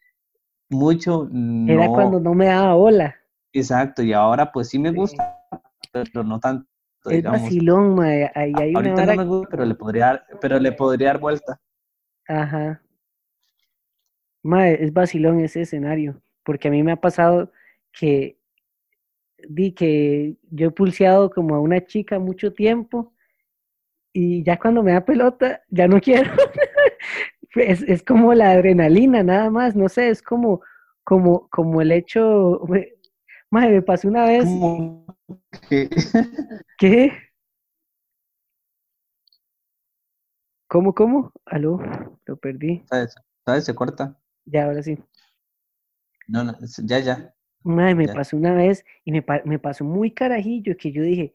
mucho, Era cuando no, no me daba bola. exacto, y ahora pues sí me Sí. gusta, pero no tanto, Es digamos. vacilón, ma, Ahí hay una Ahorita no vara. me gusta, pero le podría dar, pero le podría dar vuelta. Ajá. Ma, es vacilón ese escenario. Porque a mí me ha pasado que di que yo he pulseado como a una chica mucho tiempo y ya cuando me da pelota, ya no quiero. Es, es como la adrenalina, nada más, no sé, es como, como, como el hecho, madre, me pasó una vez Como que que, ¿cómo, cómo? Aló, lo perdí, ¿sabes? ¿Sabes? Se corta. ya, ahora sí. No, no, ya, ya. Madre, me Ya. pasó una vez y me, me pasó muy carajillo que yo dije,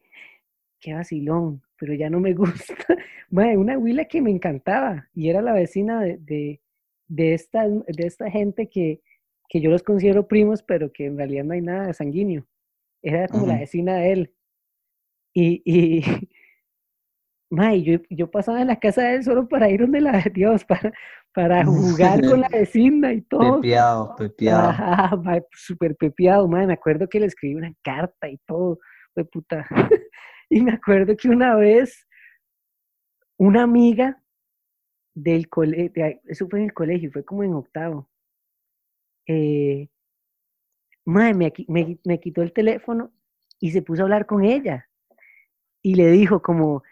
qué vacilón, pero ya no me gusta. Madre, una huila que me encantaba y era la vecina de, de, de esta, de esta gente que, que yo los considero primos, pero que en realidad no hay nada de sanguíneo. Era como la vecina de él. Y, y mae, yo, yo pasaba en la casa de él solo para ir donde la de Dios, para, para jugar con la vecina y todo. Pepeado, pepeado. Ajá, mae, súper pepeado, mae. Me acuerdo que le escribí una carta y todo, fue puta. Y me acuerdo que una vez una amiga del colegio, eso fue en el colegio, fue como en octavo. Eh, me, me, me quitó el teléfono y se puso a hablar con ella. Y le dijo como,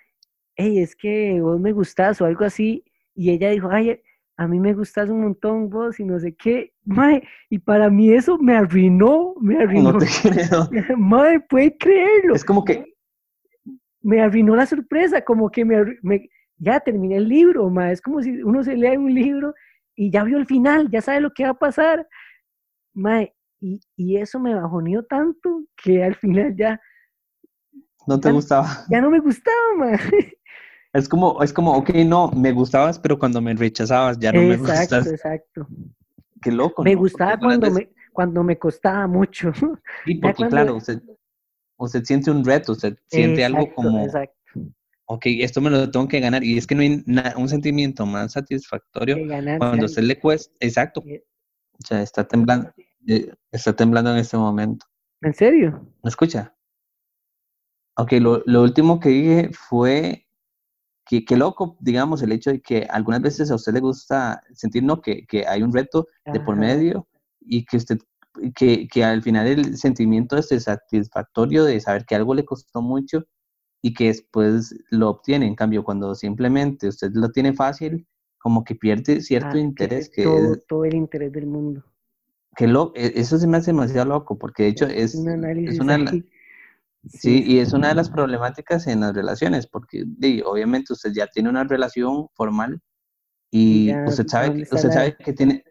hey, es que vos me gustás o algo así. Y ella dijo, ay, a mí me gustas un montón vos y no sé qué, mae, y para mí eso me arruinó, me arruinó. No te creo. Mae, puede creerlo. Es como que, Me arruinó la sorpresa, como que me, me- ya terminé el libro, mae, es como si uno se lee un libro y ya vio el final, ya sabe lo que va a pasar, mae, y, y eso me bajoneó tanto que al final ya, no te Ya- gustaba. ya no me gustaba, mae. Es como, es como, ok, no, me gustabas, pero cuando me rechazabas ya no me exacto, gustas. exacto. Qué loco, Me ¿no? gustaba Porque cuando me, cuando me costaba mucho. Sí, porque cuando- claro, usted, usted siente un reto, usted siente algo Exacto, como, exacto. ok, esto me lo tengo que ganar. Y es que no hay na- un sentimiento más satisfactorio cuando a usted le cuesta, exacto, o sea, está temblando, eh, está temblando en este momento. ¿En serio? ¿Me escucha? Ok, lo, lo último que dije fue que qué loco, digamos, el hecho de que algunas veces a usted le gusta sentir, ¿no? Que, que hay un reto de por medio y que usted, que, que al final el sentimiento este satisfactorio de saber que algo le costó mucho y que después lo obtiene. En cambio, cuando simplemente usted lo tiene fácil, como que pierde cierto Ah, interés, es que, todo, es- todo el interés del mundo. que lo, e- eso se me hace demasiado loco, porque de hecho es, un análisis es una. Sí, y es una de las problemáticas en las relaciones, porque di, obviamente usted ya tiene una relación formal y ya, usted sabe ¿dónde que, usted sabe que tiene,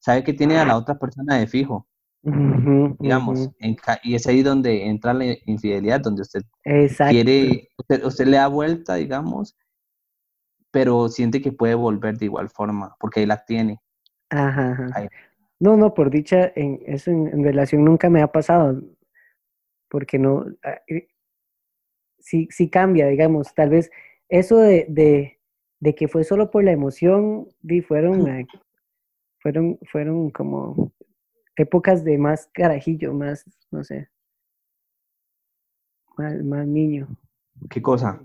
sabe que tiene a la otra persona de fijo, Ujú, digamos, ujú. en ca- y es ahí donde entra la infidelidad, donde usted Exacto. quiere, usted, usted le da vuelta, digamos, pero siente que puede volver de igual forma, porque ahí la tiene. Ajá, ajá. No, no, por dicha, en, eso en, en relación nunca me ha pasado, porque no, ah, eh, sí, sí cambia, digamos, tal vez eso de, de, de que fue solo por la emoción, di, fueron, fueron, fueron como épocas de más carajillo, más, no sé, más, más niño, ¿Qué cosa?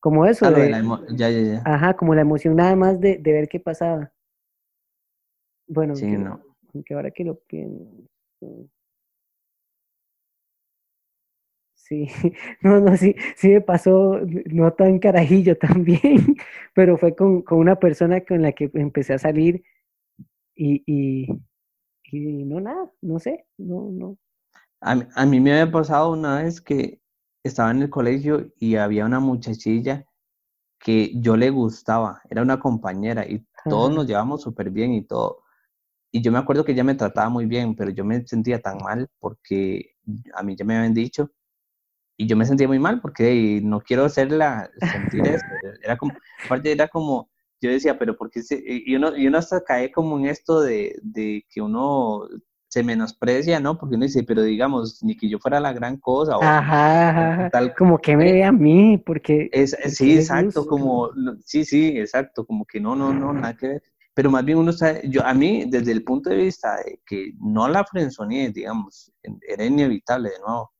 como eso Ah, de la ya, ya, ya. ajá, como la emoción nada más de, de ver qué pasaba. Bueno, Sí, no. aunque ahora que lo pienso. Sí, no, no, sí, sí me pasó, no tan carajillo también, pero fue con, con una persona con la que empecé a salir y, y, y no nada, no sé, no, no. A, mí- a mí me había pasado una vez que estaba en el colegio y había una muchachilla que yo le gustaba, era una compañera y todos Ajá. nos llevamos súper bien y todo. Y yo me acuerdo que ella me trataba muy bien, pero yo me sentía tan mal porque a mí ya me habían dicho y yo me sentía muy mal porque "Ey, no quiero hacerla sentir eso. Era como, aparte era como, yo decía, pero porque se, y uno, y uno hasta cae como en esto de, de que uno se menosprecia, ¿no? Porque uno dice, pero digamos, ni que yo fuera la gran cosa o Ajá, tal Como que me ve a mí, porque es, porque sí, exacto, como, no, sí, sí, exacto, como que no, no, no, nada que ver. Pero más bien uno sabe, yo, a mí, desde el punto de vista de que no la frenzoneé, digamos, era inevitable de nuevo,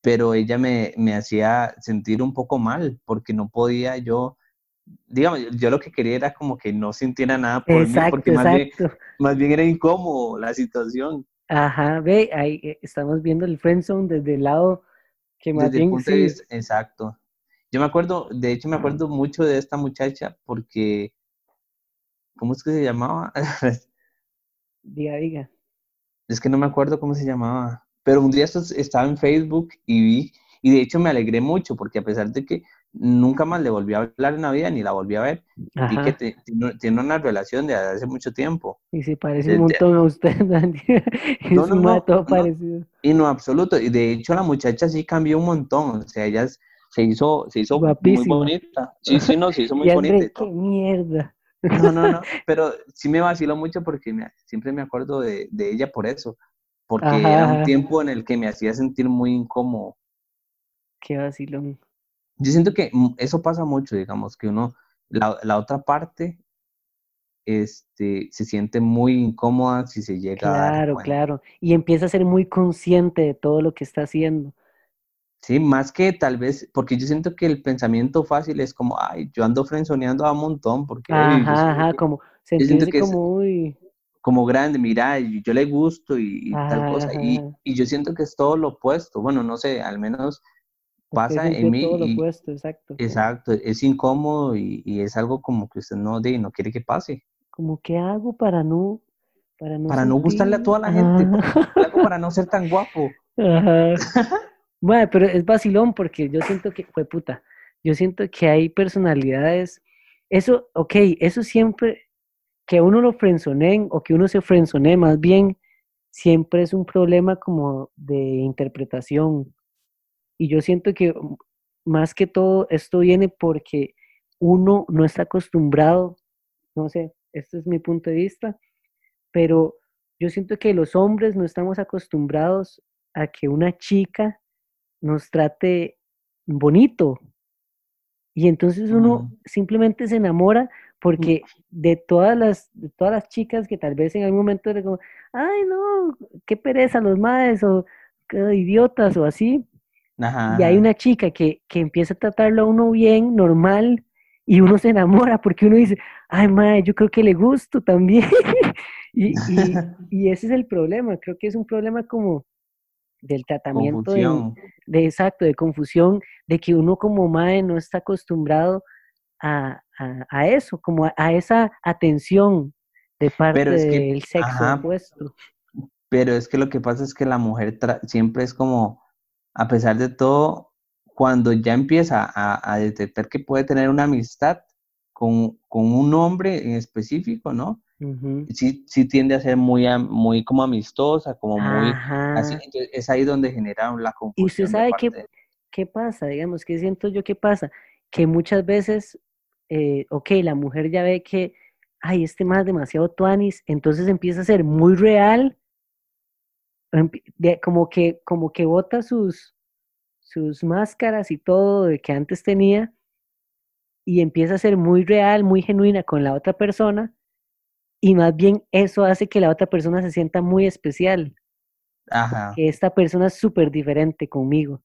pero ella me, me hacía sentir un poco mal, porque no podía yo, digamos, yo, lo que quería era como que no sintiera nada por mí, exacto, porque más bien, más bien era incómodo la situación, Ajá, ve, ahí eh, estamos viendo el friendzone desde el lado que más desde el bien de vista, exacto. Yo me acuerdo, de hecho me acuerdo mucho de esta muchacha porque, ¿cómo es que se llamaba? diga, diga. Es que no me acuerdo cómo se llamaba, pero un día estaba en Facebook y vi, y de hecho me alegré mucho porque a pesar de que nunca más le volví a hablar en la vida ni la volví a ver, vi que Ajá. te- tiene una relación de hace mucho tiempo. Y se parece un montón a usted, Dani. Es No, no, todo parecido. Y no, absoluto. Y de hecho la muchacha sí cambió un montón. O sea, ella es- se hizo, se hizo muy bonita. Sí, sí, no, se hizo muy bonita André, qué mierda. No, no, no, pero sí me vaciló mucho porque me- siempre me acuerdo de, de ella por eso, porque Ajá, era un tiempo en el que me hacía sentir muy incómodo. Qué vacilón. Yo siento que mm, eso pasa mucho, digamos, que uno, la, la otra parte, este, se siente muy incómoda si se llega a dar Claro, claro. Y empieza a ser muy consciente de todo lo que está haciendo. Sí, más que tal vez, porque yo siento que el pensamiento fácil es como, ay, yo ando frenzoneando a un montón, porque Ajá, ajá, que- como sentirse que es- como uy. Como grande, mira, y yo le gusto y, y tal cosa. Y, y yo siento que es todo lo opuesto. Bueno, no sé, al menos pasa en mí. todo lo y- opuesto, exacto. exacto, es incómodo y, es algo como que usted no, de, no quiere que pase. como qué hago para no para no, para no gustarle a toda la gente, para no ser tan guapo. Ajá. bueno, pero es vacilón porque yo siento que fue puta. Yo siento que hay personalidades eso, ok, eso siempre que uno lo frenzoneen o que uno se frenzonee más bien siempre es un problema como de interpretación. Y yo siento que mm, más que todo esto viene porque uno no está acostumbrado, no sé, este es mi punto de vista, pero yo siento que los hombres no estamos acostumbrados a que una chica nos trate bonito. Y entonces uno simplemente se enamora porque de todas las, de todas las chicas que tal vez en algún momento era como, ay no, qué pereza los madres o qué idiotas o así. Y hay una chica que, que empieza a tratarlo a uno bien, normal, y uno se enamora porque uno dice, ay, madre, yo creo que le gusto también. y, y, ese es el problema, creo que es un problema como del tratamiento de, exacto, de confusión, de que uno como madre no está acostumbrado a, a, eso, como a, esa atención de parte del sexo opuesto. Pero es que lo que pasa es que la mujer siempre es como, a pesar de todo, cuando ya empieza a, detectar que puede tener una amistad con, con, un hombre en específico, ¿no? sí, sí tiende a ser muy, muy como amistosa, como muy así. es ahí donde genera la confusión. Y usted sabe qué, qué pasa, digamos, qué siento yo qué pasa, que muchas veces eh, ok, la mujer ya ve que, ay, este más demasiado tuanis, entonces empieza a ser muy real, como que, como que bota sus, sus máscaras y todo de que antes tenía, y empieza a ser muy real, muy genuina con la otra persona, y más bien eso hace que la otra persona se sienta muy especial. Ajá. Que esta persona es súper diferente conmigo.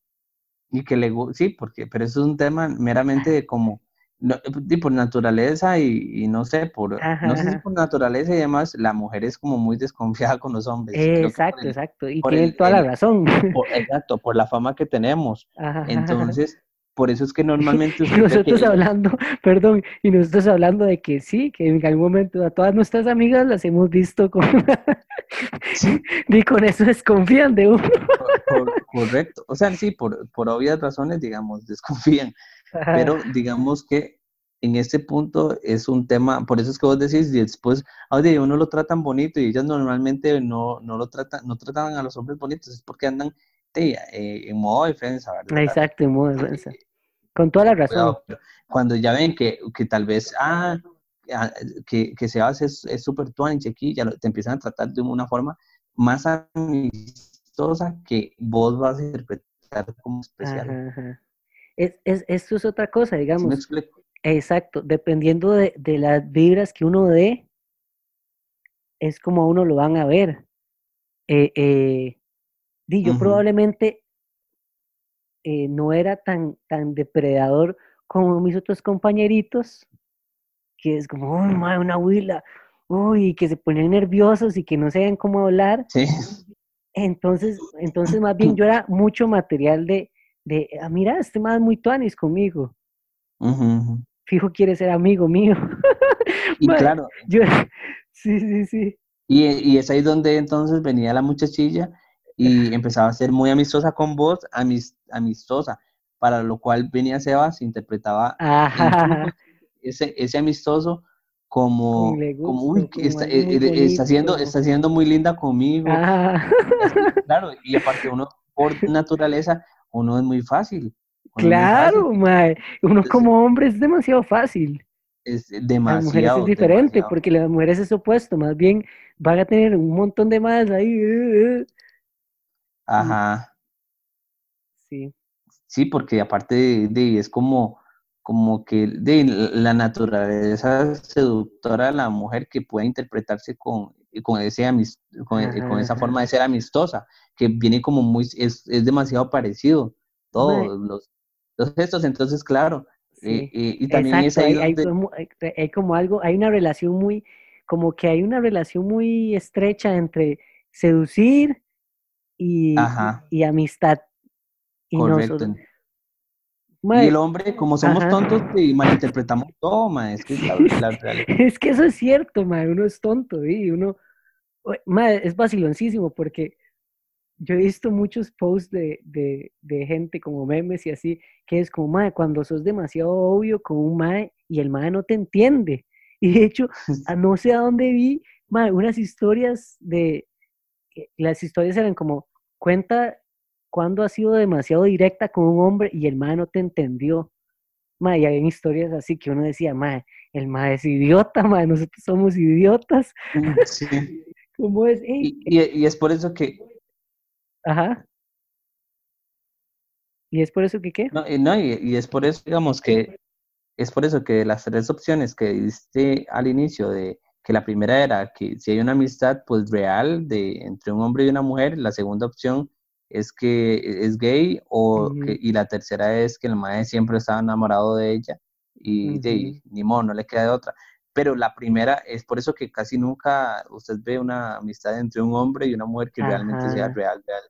Y que le sí, porque, pero eso es un tema meramente de como no, por naturaleza y, no sé, por, no sé si por naturaleza y demás, la mujer es como muy desconfiada con los hombres. exacto, exacto, y tiene toda la razón. exacto, por la fama que tenemos. Entonces, por eso es que normalmente... y nosotros hablando, perdón, y nosotros hablando de que sí, que en algún momento a todas nuestras amigas las hemos visto con... y con eso desconfían de uno. correcto, o sea, sí, por, por obvias razones, digamos, desconfían. Pero digamos que en este punto es un tema, por eso es que vos decís, y después, oye, uno lo tratan bonito y ellas normalmente no, no lo tratan, no tratan a los hombres bonitos, es porque andan eh, en modo defensa, ¿verdad? Exacto, en modo defensa. Con toda la razón. Cuando ya ven que, que tal vez, ah, ah que, que se hace es súper tuanche aquí, ya te empiezan a tratar de una forma más amistosa que vos vas a interpretar como especial. Es, es, esto es otra cosa, digamos. Exacto, dependiendo de, de, las vibras que uno dé, es como uno lo van a ver. Eh, eh, yo probablemente eh, no era tan, tan depredador como mis otros compañeritos, que es como, uy, una huila, uy, que se ponen nerviosos y que no saben cómo hablar. Sí. Entonces, entonces más bien yo era mucho material de, de, ah, mira, este más muy tuanis conmigo. Fijo quiere ser amigo mío. y claro. sí, sí, sí. Y, y, es ahí donde entonces venía la muchachilla y empezaba a ser muy amistosa con vos, amistosa, para lo cual venía Sebas, interpretaba ese, ese amistoso como, como uy, está, eh, eh, está, siendo, está siendo muy linda conmigo. Claro, y aparte uno por naturaleza uno es muy fácil. Claro, uno como hombre es demasiado fácil. Es demasiado. Las mujeres es diferente porque las mujeres es opuesto, más bien van a tener un montón de más ahí. Eh, eh. Ajá. Sí. Sí, porque aparte de, es como, como que de la naturaleza seductora de la mujer que puede interpretarse con, con, ese con, con, esa forma de ser amistosa que viene como muy, es, es demasiado parecido, todos los, los gestos, entonces claro, eh, eh, y también es ahí hay, hay, como, algo, hay una relación muy, como que hay una relación muy estrecha entre seducir y, y amistad. Y Correcto. Y el hombre, como somos tontos, y malinterpretamos todo, ma, es que es que eso es cierto, ma, uno es tonto, y uno, ma, es vaciloncísimo, porque yo he visto muchos posts de, de, de, gente como memes y así, que es como, ma, cuando sos demasiado obvio con un ma y el ma no te entiende. Y de hecho, no sé a dónde vi, ma, unas historias de, las historias eran como, cuenta cuando ha sido demasiado directa con un hombre y el ma no te entendió. Ma, y hay historias así que uno decía, ma, el ma es idiota, ma, nosotros somos idiotas. Mm, sí. ¿Cómo es? y, y, es por eso que, Ajá. ¿Y es por eso que qué? No, y, no, y, es por eso, digamos, que es por eso que las tres opciones que diste al inicio de que la primera era que si hay una amistad pues real de entre un hombre y una mujer, la segunda opción es que es gay o que, y la tercera es que el maestro siempre estaba enamorado de ella y de, ni modo, no le queda de otra. Pero la primera es por eso que casi nunca usted ve una amistad entre un hombre y una mujer que realmente sea real, real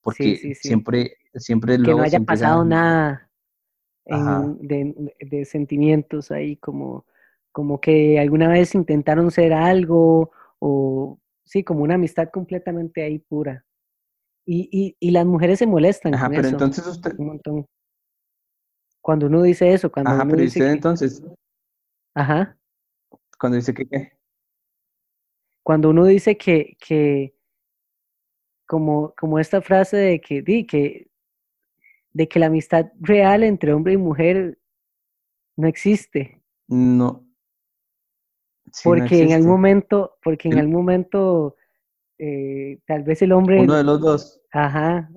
porque siempre, siempre que no haya pasado nada de, sentimientos ahí, como, como que alguna vez intentaron ser algo, o sí, como una amistad completamente ahí pura. Y, y, las mujeres se molestan. Ajá, pero entonces usted. Un montón. Cuando uno dice eso, cuando Ajá, uno pero dice usted entonces. Ajá. Cuando dice que qué. Cuando uno dice que, que, como, como esta frase de que, di, que, de que la amistad real entre hombre y mujer no existe. No. porque en algún momento, porque en algún momento eh, tal vez el hombre. Uno de los dos. Ajá.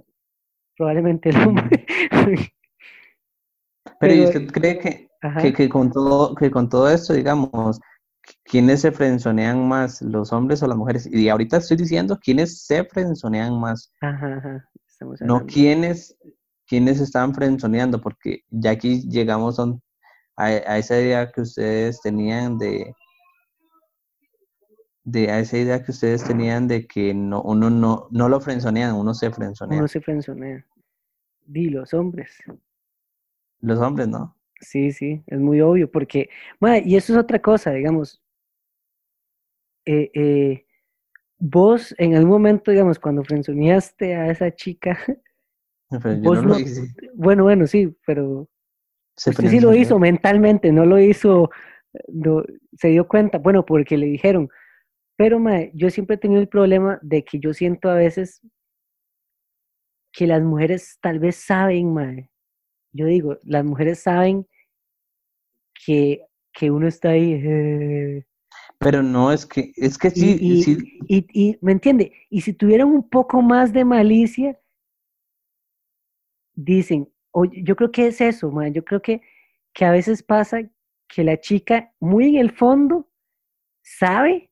Probablemente el hombre. Pero, ¿y usted cree que, que, que, con todo, que con todo esto, digamos, ¿quiénes se frenzonean más, los hombres o las mujeres? Y ahorita estoy diciendo quiénes se frenzonean más. Ajá, no quiénes, quiénes están frenzoneando, porque ya aquí llegamos a, a, esa idea que ustedes tenían de, de a esa idea que ustedes tenían de que no, uno no, no lo frenzonean, uno se frenzonea. Uno se frenzonea. Di los hombres. Los hombres, ¿no? Sí, sí, es muy obvio, porque, bueno, y eso es otra cosa, digamos, eh, eh, vos en algún momento, digamos, cuando frenzoneaste a esa chica, bueno, bueno, sí, pero usted sí lo hizo mentalmente, no lo hizo, se dio cuenta, bueno, porque le dijeron, pero mae, yo siempre he tenido el problema de que yo siento a veces que las mujeres tal vez saben, mae. Yo digo, las mujeres saben que, que uno está ahí. Eh, pero no, es que, es que sí y, sí. y, ¿me entiende? Y si tuvieran un poco más de malicia, dicen, oye, yo creo que es eso, man, yo creo que, que a veces pasa que la chica muy en el fondo sabe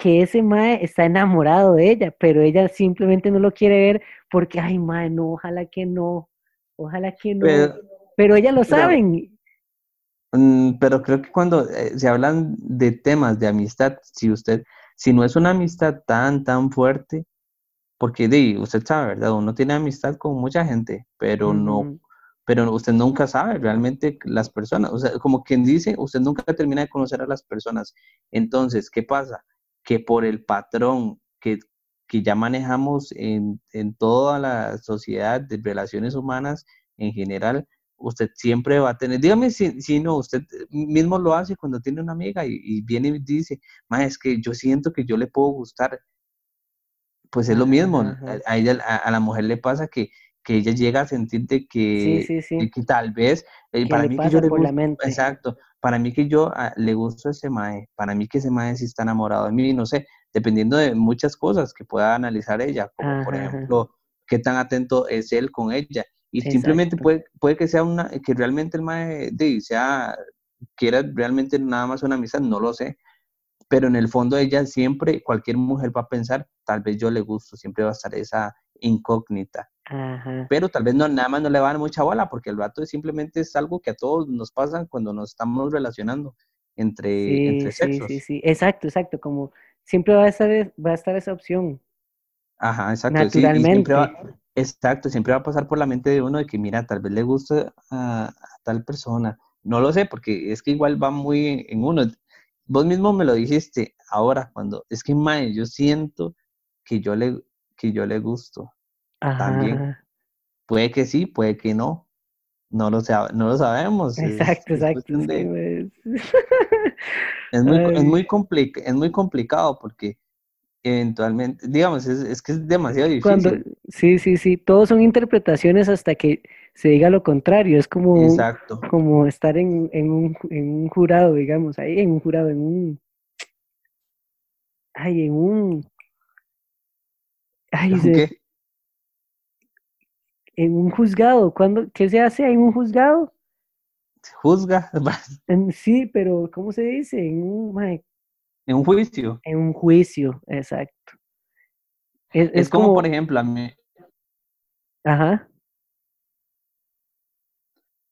que ese mae está enamorado de ella, pero ella simplemente no lo quiere ver porque, ay, mae, no, ojalá que no, ojalá que no. Pero, ella lo saben. Mm, pero creo que cuando eh, se hablan de temas de amistad, si usted, si no es una amistad tan, tan fuerte, porque de, usted sabe, ¿verdad? Uno tiene amistad con mucha gente, pero no, pero usted nunca sabe realmente las personas, o sea, como quien dice, usted nunca termina de conocer a las personas. Entonces, ¿qué pasa? Que por el patrón que, que ya manejamos en, en toda la sociedad de relaciones humanas en general, usted siempre va a tener, dígame si, si no, usted mismo lo hace cuando tiene una amiga y, viene y dice, ma, es que yo siento que yo le puedo gustar. Pues es lo mismo, a, ella, a, la mujer le pasa que, que ella llega a sentir de que, que tal vez, eh, para mí que yo le gusto, exacto, para mí que yo ah, le gusto a ese mae, para mí que ese mae sí está enamorado de mí, no sé, dependiendo de muchas cosas que pueda analizar ella, como por ejemplo, qué tan atento es él con ella y simplemente puede, puede que sea una, que realmente el mae de, sea, quiera realmente nada más una amistad, no lo sé. Pero en el fondo ella siempre, cualquier mujer va a pensar, tal vez yo le gusto, siempre va a estar esa incógnita. Pero tal vez no, nada más no le va a dar mucha bola, porque el rato simplemente es algo que a todos nos pasa cuando nos estamos relacionando entre, entre sexos. Sí, sí, sí, exacto, exacto, como siempre va a estar, va a estar esa opción. Ajá, exacto. Naturalmente. Exacto, siempre va a pasar por la mente de uno de que, mira, tal vez le gusta a, tal persona. No lo sé, porque es que igual va muy en uno. Vos mismo me lo dijiste ahora, cuando es que, mae, yo siento que yo le, que yo le gusto también. Puede que sí, puede que no. No lo, no lo sabemos. Exacto, exacto. Es, muy, es, muy es muy complicado porque eventualmente, digamos, es, que es demasiado difícil. Cuando, sí, sí, sí, todos son interpretaciones hasta que se diga lo contrario, es como, Exacto. como estar en, en, un, en un jurado, digamos, ahí en un jurado, en un... Ay, en un... Ay, ¿Qué? En un juzgado, ¿cuándo, ¿qué se hace en un juzgado? Juzga. sí, pero ¿cómo se dice? En un, en un juicio. En un juicio, exacto. Es, como, por ejemplo, a mí. Ajá.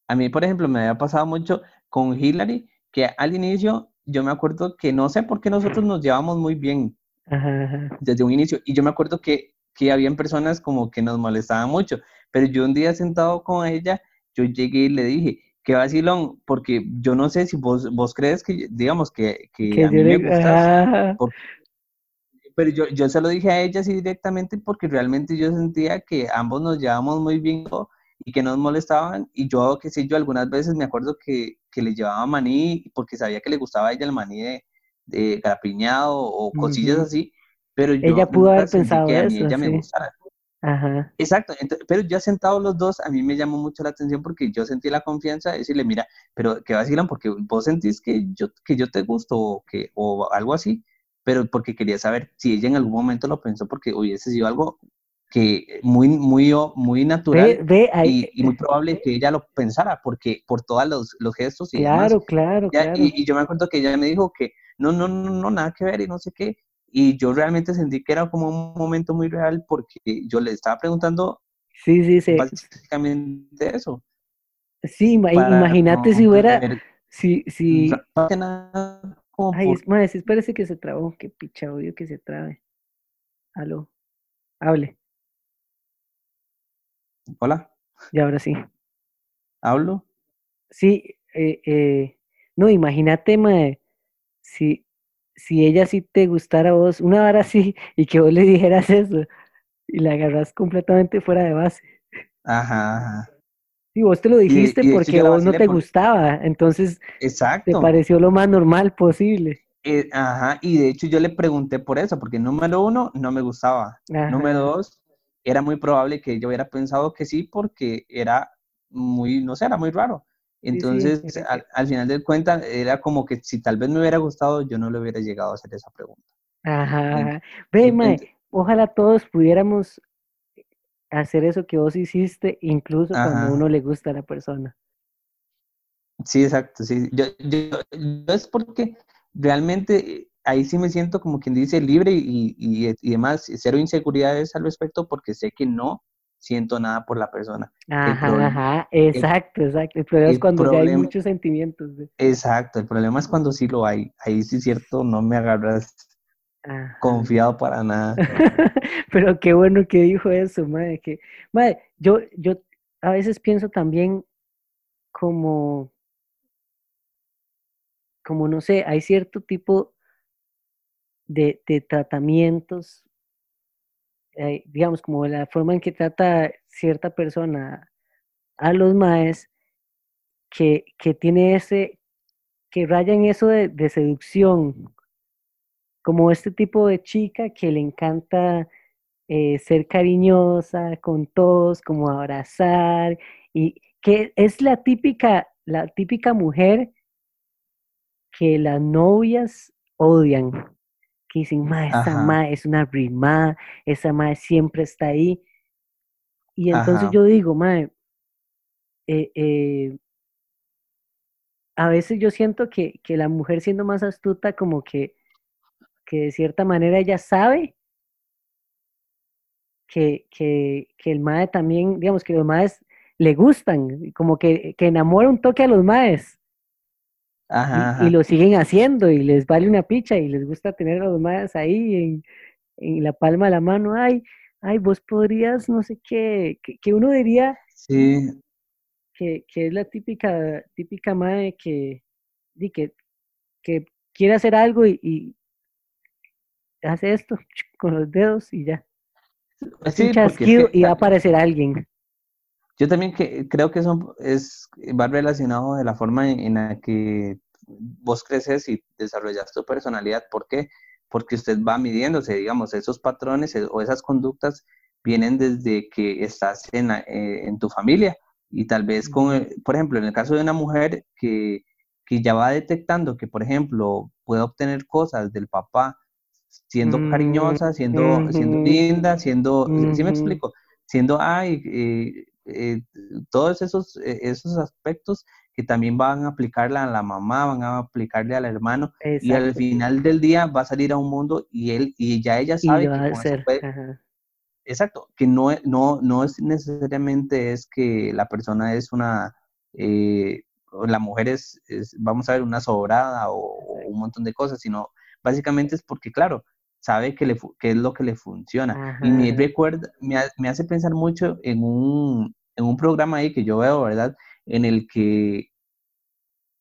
A mí, por ejemplo, me había pasado mucho con Hillary, que al inicio yo me acuerdo que no sé por qué nosotros nos llevamos muy bien ajá, desde un inicio. Y yo me acuerdo que, que habían personas como que nos molestaban mucho. Pero yo un día sentado con ella, yo llegué y le dije, qué vacilón, porque yo no sé si vos, vos crees que, digamos, que, que, a mí me gustas, pero yo, yo se lo dije a ella así directamente porque realmente yo sentía que ambos nos llevábamos muy bien y que nos molestaban, y yo, qué sé yo, algunas veces me acuerdo que, que le llevaba maní porque sabía que le gustaba a ella el maní de, de grapiñado o cosillas así, pero yo ella pudo haber pensado que a mí ella me gustara. Ajá. Exacto, pero ya sentados los dos, a mí me llamó mucho la atención porque yo sentí la confianza de decirle, mira, pero que vacilan porque vos sentís que yo, que yo te gusto o, que, o algo así, pero porque quería saber si ella en algún momento lo pensó porque hubiese sido algo que muy, muy, muy natural y, muy probable que ella lo pensara porque por todos los, los gestos y claro, claro, claro. Y, y, yo me acuerdo que ella me dijo que no, no, no, no, nada que ver y no sé qué, y yo realmente sentí que era como un momento muy real porque yo le estaba preguntando sí, sí, sí. básicamente eso. Sí, imagínate si hubiera, si, si... Ay, es más, espérese que se trabó, qué picha odio que se trabe. Aló, hable. Hola. Y ahora sí. ¿Hablo? Sí, eh, eh, no, imagínate, mae, si, si ella sí te gustara a vos, una hora así, y que vos le dijeras eso, y la agarras completamente fuera de base. Ajá, ajá. Sí, vos te lo dijiste porque a vos no te gustaba, entonces Exacto. te pareció lo más normal posible. Eh, ajá, y de hecho yo le pregunté por eso, porque número uno, no me gustaba. Número dos, era muy probable que yo hubiera pensado que sí, porque era muy, no sé, era muy raro. Entonces, al, final de cuentas, era como que si tal vez me hubiera gustado, yo no le hubiera llegado a hacer esa pregunta. Ajá. Ve, mae, ojalá todos pudiéramos hacer eso que vos hiciste, incluso cuando uno le gusta a la persona. Sí, exacto, sí. Yo, yo, es porque realmente ahí sí me siento como quien dice libre y, y, y demás, cero inseguridades al respecto porque sé que no siento nada por la persona. Ajá, ajá, exacto, exacto. El problema es cuando ya hay muchos sentimientos. Exacto, el problema es cuando sí lo hay. Ahí sí es cierto, no me agarras confiado para nada. Pero qué bueno que dijo eso, madre, que, madre, yo, yo a veces pienso también como, como no sé, hay cierto tipo de, de tratamientos eh, digamos, como la forma en que trata cierta persona a los maes, que, que tiene ese, que raya en eso de, seducción, como este tipo de chica que le encanta eh, ser cariñosa con todos, como abrazar, y que es la típica, la típica mujer que las novias odian que dicen, ma, esa ma es una rima, esa ma siempre está ahí. Y entonces yo digo, ma, eh, eh, a veces yo siento que, que, la mujer siendo más astuta, como que, que de cierta manera ella sabe que, que, que el mae también, digamos, que los maes le gustan, como que, que enamora un toque a los maes. Y, lo siguen haciendo y les vale una picha y les gusta tener a los más ahí en, en, la palma de la mano. Ay, ay, vos podrías, no sé qué, que, uno diría sí. que, es la típica, típica madre que, que, que quiere hacer algo y, hace esto con los dedos y ya. Sí, y va a aparecer alguien. Yo también que, creo que eso es, va relacionado de la forma en, la que vos creces y desarrollas tu personalidad. ¿Por qué? Porque usted va midiéndose, digamos, esos patrones eh, o esas conductas vienen desde que estás en, eh, en tu familia y tal vez con, eh, por ejemplo, en el caso de una mujer que, que ya va detectando que, por ejemplo, puede obtener cosas del papá siendo mm, cariñosa, siendo, siendo linda, siendo, ¿sí me explico? Siendo, ay, eh, eh, todos esos, eh, esos aspectos que también van a aplicarle a la mamá, van a aplicarle al hermano, y al final del día va a salir a un mundo y él, y ya ella sabe que Exacto, que no, no, no es necesariamente es que la persona es una, la mujer es, vamos a ver, una sobrada o, un montón de cosas, sino básicamente es porque, claro, sabe que, le, es lo que le funciona. Y me recuerda, me, hace pensar mucho en un, en un programa ahí que yo veo, ¿verdad? En el que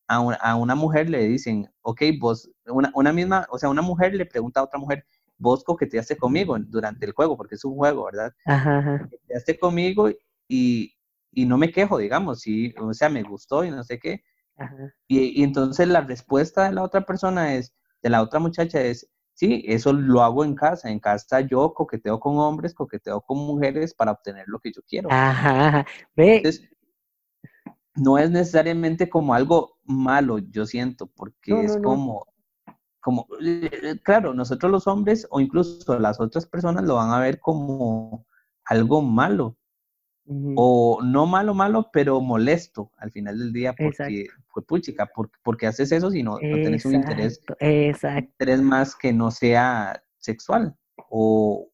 a, a una mujer le dicen, ok, vos, una, una, misma, o sea, una mujer le pregunta a otra mujer, vos coqueteaste conmigo durante el juego, porque es un juego, ¿verdad? Ajá, Coqueteaste conmigo y, y no me quejo, digamos, sí, o sea, me gustó y no sé qué. Y, y, entonces la respuesta de la otra persona es, de la otra muchacha es, sí, eso lo hago en casa, en casa yo coqueteo con hombres, coqueteo con mujeres para obtener lo que yo quiero. Ajá, ve. Entonces, no es necesariamente como algo malo, yo siento, porque es como, como, eh, claro, nosotros los hombres o incluso las otras personas lo van a ver como algo malo, o no malo, malo, pero molesto al final del día porque fue puchica, porque, haces eso si no, no tienes un interés, interés más que no sea sexual o,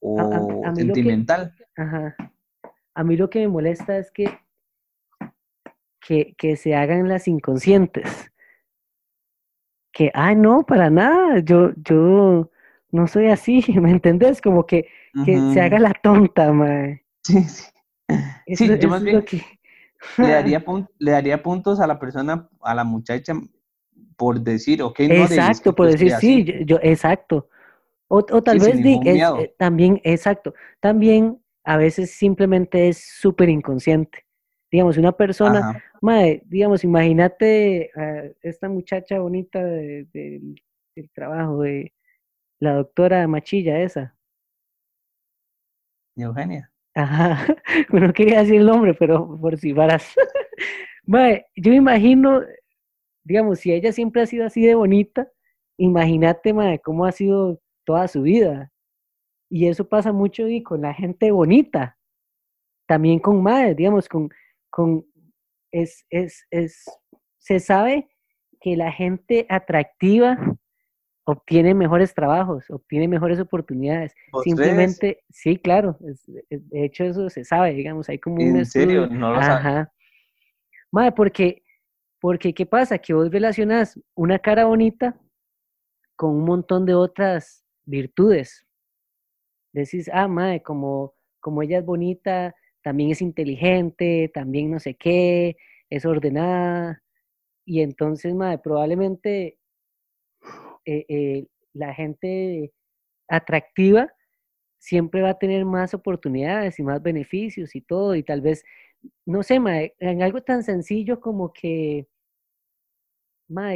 sentimental. ajá. A mí lo que me molesta es que, que, que se hagan las inconscientes. Que, ah, no, para nada, yo, yo no soy así, ¿me entendés? Como que, que se haga la tonta, mae. Sí, sí. Sí, yo más bien le, daría le daría puntos a la persona, a la muchacha, por decir, ok, no Exacto, por decir, sí, yo, exacto. O, tal vez eh, también, exacto, también a veces simplemente es súper inconsciente. Digamos, una persona, madre, digamos, imagínate a esta muchacha bonita del trabajo de la doctora Machilla esa. Eugenia. Ajá, no quería decir el nombre, pero por si varas. yo me imagino, digamos, si ella siempre ha sido así de bonita, imagínate, madre, cómo ha sido toda su vida. Y eso pasa mucho y con la gente bonita, también con madre, digamos, con, con, es, es, es, se sabe que la gente atractiva obtiene mejores trabajos, obtiene mejores oportunidades. Simplemente, sí, claro, de hecho eso se sabe, digamos, hay como un... ¿En serio? No lo Ajá. Madre, porque, porque, ¿qué pasa? Que vos relacionas una cara bonita con un montón de otras virtudes. Decís, ah, madre, como, como ella es bonita, también es inteligente, también no sé qué, es ordenada. Y entonces, madre, probablemente eh, eh, la gente atractiva siempre va a tener más oportunidades y más beneficios y todo, y tal vez, no sé, en algo tan sencillo como que,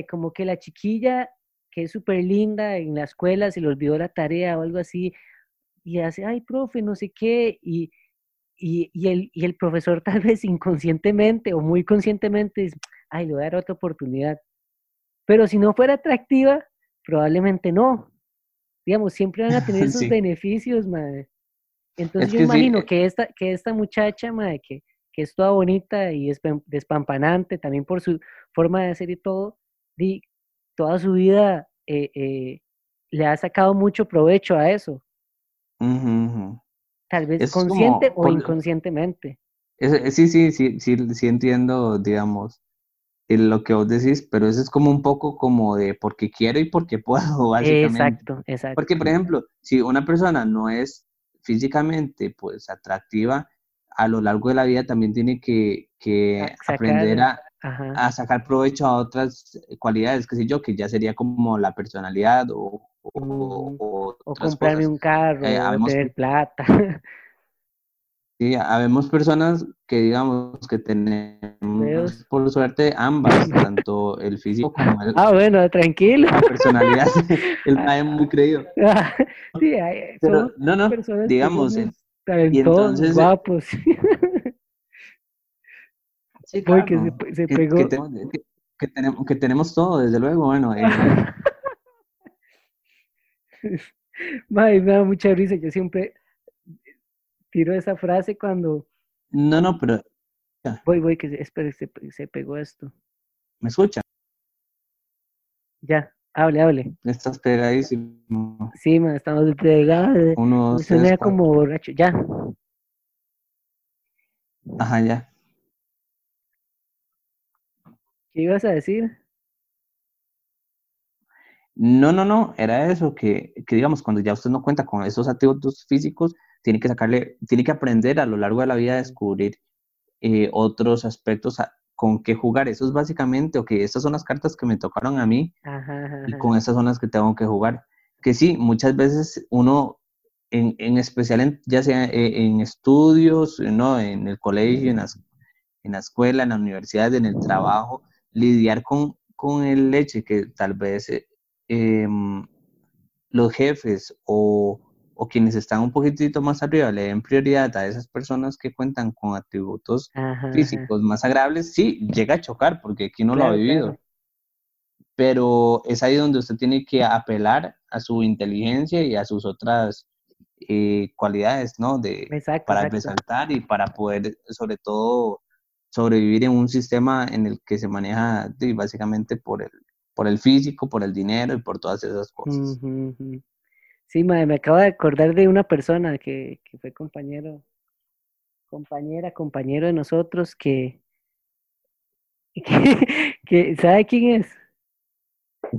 como que la chiquilla que es súper linda en la escuela se le olvidó la tarea o algo así, y hace, ay, profe, no sé qué, y, y, el, y el profesor tal vez inconscientemente o muy conscientemente dice, ay, le voy a dar otra oportunidad. Pero si no fuera atractiva, Probablemente no. Digamos, siempre van a tener esos beneficios, madre. Entonces yo imagino que, esta, que esta muchacha, madre, que, que es toda bonita y es despampanante, también por su forma de hacer y todo, y toda su vida eh, eh, le ha sacado mucho provecho a eso. Tal vez consciente o inconscientemente. sí, sí, sí, sí, sí entiendo, digamos, lo que vos decís, pero eso es como un poco como de porque quiero y porque puedo, básicamente. Exacto, exacto. Porque, por ejemplo, si una persona no es físicamente pues atractiva, a lo largo de la vida también tiene que, aprender a, a, sacar provecho a otras cualidades, que sé yo, que ya sería como la personalidad o, o, comprarme un carro, eh, tener plata. Sí, habemos personas que digamos que tenemos por suerte ambas, tanto el físico como el, ah, bueno, tranquilo. la personalidad. el es muy creído. sí, hay, Pero, no, no, digamos. y entonces, guapos. Sí, claro, que se, se pegó. Que, que, tenemos, que tenemos todo, desde luego, bueno. Eh. me da mucha risa, yo siempre tiro esa frase cuando... No, no, pero... Voy, voy, que espere, se, se pegó esto. ¿Me escucha? Ya, hable, hable. Estás pegadísimo. Sí, man, estamos pegados. Uno, Suena como borracho, ya. Ajá, ya. ¿Qué ibas a decir? No, no, no, era eso, que, que digamos, cuando ya usted no cuenta con esos atributos físicos, tiene que sacarle, tiene que aprender a lo largo de la vida a descubrir eh, otros aspectos con qué jugar. Eso es básicamente, ok, estas son las cartas que me tocaron a mí y con esas son las que tengo que jugar. Que sí, muchas veces uno, en, en especial ya sea eh, en, estudios, ¿no? en el colegio, en, en la escuela, en la universidad, en el trabajo, lidiar con, con el hecho que tal vez eh, em, los jefes o o quienes están un poquitito más arriba le den prioridad a esas personas que cuentan con atributos físicos más agradables, sí, llega a chocar, porque aquí no lo ha vivido. Pero es ahí donde usted tiene que apelar a su inteligencia y a sus otras eh, cualidades, ¿no? De, para resaltar y para poder, sobre todo, sobrevivir en un sistema en el que se maneja básicamente por el, por el físico, por el dinero y por todas esas cosas. Sí, me acabo de acordar de una persona que, que fue compañero, compañera, compañero de nosotros que, que, ¿sabe quién es?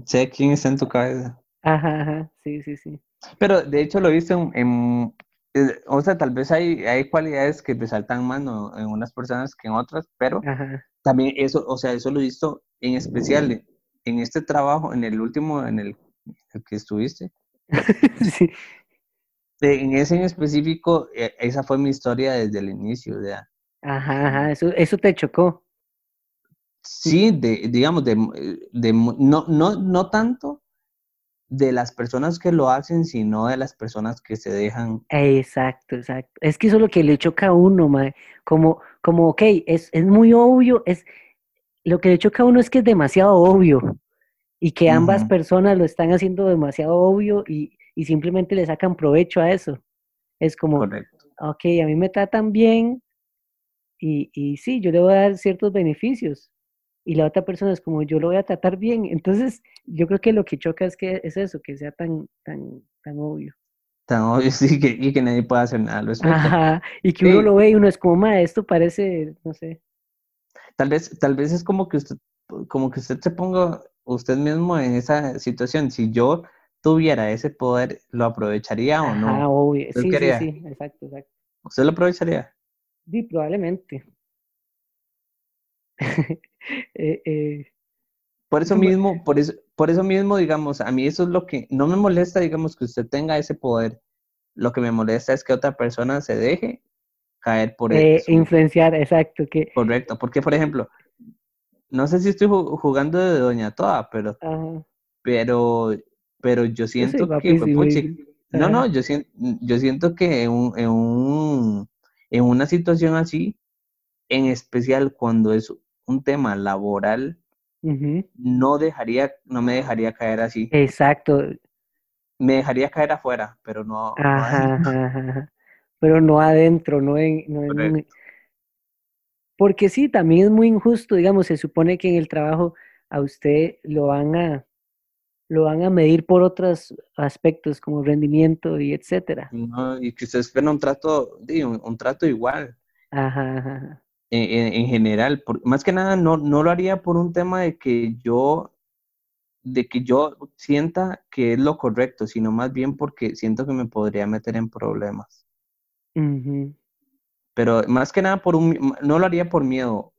Sé quién está en tu cabeza. Ajá, ajá, sí, sí, sí. Pero de hecho lo viste en, eh, o sea, tal vez hay, hay cualidades que resaltan más en unas personas que en otras, pero también eso, o sea, eso lo he visto en especial en este trabajo, en el último, en el que estuviste, sí. En ese en específico, e, esa fue mi historia desde el inicio. ¿ya? Ajá, ajá, eso, eso te chocó. Sí, de, digamos, de, de, no, no, no tanto de las personas que lo hacen, sino de las personas que se dejan. Exacto, exacto. Es que eso es lo que le choca a uno, mae. Como, como, ok, es, es muy obvio, es, lo que le choca a uno es que es demasiado obvio y que ambas personas lo están haciendo demasiado obvio y, simplemente le sacan provecho a eso. Es como, ok, a mí me tratan bien y, y sí, yo le voy a dar ciertos beneficios y la otra persona es como, yo lo voy a tratar bien. Entonces, yo creo que lo que choca es que es eso, que sea tan, tan, tan obvio. Tan obvio, sí, que, y que nadie pueda hacer nada al Ajá, y que uno lo ve y uno es como, ma, esto parece, no sé. Tal vez, tal vez es como que usted, como que usted se ponga usted mismo en esa situación, si yo tuviera ese poder, ¿lo aprovecharía o no? Ah, obvio. Sí, sí, sí, exacto, exacto. ¿Usted lo aprovecharía? Sí, probablemente. Eh, eh, por eso mismo, por eso, por eso mismo, digamos, a mí eso es lo que no me molesta, digamos, que usted tenga ese poder. Lo que me molesta es que otra persona se deje caer por eh, Influenciar, exacto. Que... Correcto, porque por ejemplo, no sé si estoy jugando de Doña Toda, pero, pero, pero yo siento que, no, no, yo siento, yo siento que en, un, en, un, en una situación así, en especial cuando es un tema laboral, no dejaría, no me dejaría caer así. Exacto. Me dejaría caer afuera, pero no. Pero no adentro, no en, no en, porque sí, también es muy injusto, digamos, se supone que en el trabajo a usted lo van a, lo van a medir por otros aspectos como rendimiento y etcétera. y que se espera un trato, un, trato igual. Ajá, En, general, más que nada no, no lo haría por un tema de que yo de que yo sienta que es lo correcto, sino más bien porque siento que me podría meter en problemas. Ujú. Pero más que nada por un, no lo haría por miedo,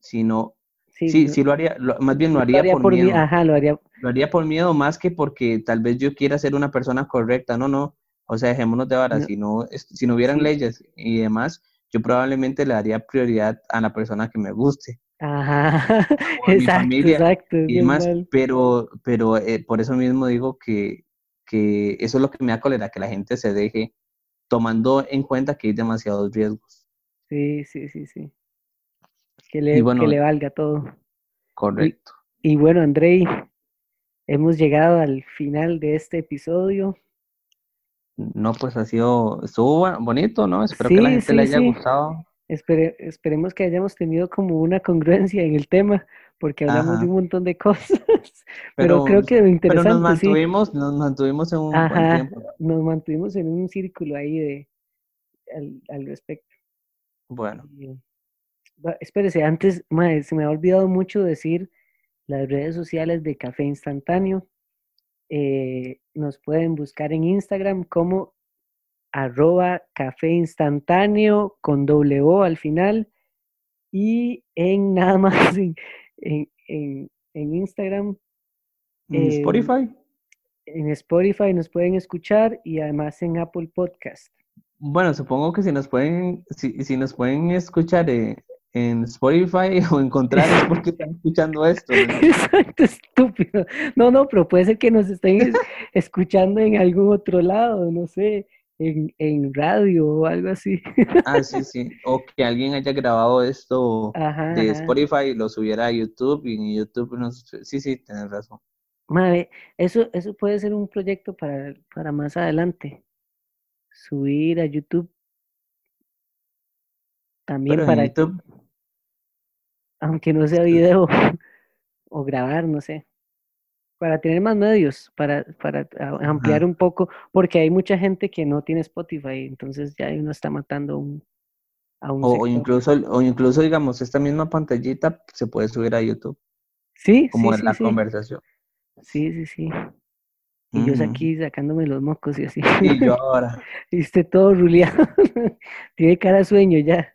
sino, Sí, sí, no- sí lo haría, lo- más bien lo lo haría, haría por, por miedo. ajá, lo haría, Lo haría por miedo más que porque tal vez yo quiera ser una persona correcta, no, no, o sea, dejémonos de varas, No. si no, si no hubieran Sí. leyes y demás, yo probablemente le daría prioridad a la persona que me guste ajá, o a mi exacto, familia exacto, y demás, normal. pero, pero eh, por eso mismo digo que, que eso es lo que me da cólera, que la gente se deje tomando en cuenta que hay demasiados riesgos. Sí, sí, sí, sí. Que le, bueno, que le valga todo. correcto. Y bueno, Andrei, hemos llegado al final de este episodio. No, pues ha sido, estuvo bonito, ¿no? Espero que la Sí, gente le haya sí. gustado. Espere- esperemos que hayamos tenido como una congruencia en el tema, porque hablamos de un montón de cosas. Pero Pero, creo que lo pero nos interesante, sí. mantuvimos, nos mantuvimos en un buen tiempo. nos mantuvimos en un círculo ahí de al, al respecto. Bueno, Y, espérese, antes, mae, se me ha olvidado mucho decir las redes sociales de Café Instantáneo. Eh, nos pueden buscar en Instagram como arroba café instantáneo con doble O al final y en nada más en, en, en- en Instagram, ¿en eh, Spotify? en Spotify nos pueden escuchar y además en Apple Podcast. Bueno, supongo que si nos pueden, si, si nos pueden escuchar eh, en Spotify o encontrar es porque están escuchando esto. ¿no? Exacto, estúpido. No, no, pero puede ser que nos estén es- escuchando en algún otro lado, no sé, en, en radio o algo así. Ah, sí, sí. O que alguien haya grabado esto Ajá, de. Spotify y lo subiera a YouTube y en YouTube nos... Sí, sí, tienes razón. Mae, eso, eso puede ser un proyecto para, para más adelante. Subir a YouTube. También Pero para, YouTube, aunque no sea video o grabar, no sé. Para tener más medios, para, para ampliar Ajá. un poco, porque hay mucha gente que no tiene Spotify, entonces ya uno está matando un, a un o, incluso, o incluso, digamos, esta misma pantallita se puede subir a YouTube, Sí, como sí, en sí, la sí. conversación. Sí, sí, sí. Y yo Ujú. aquí sacándome los mocos y así. Y yo ahora, Y usted todo ruleado. Tiene cara de sueño ya.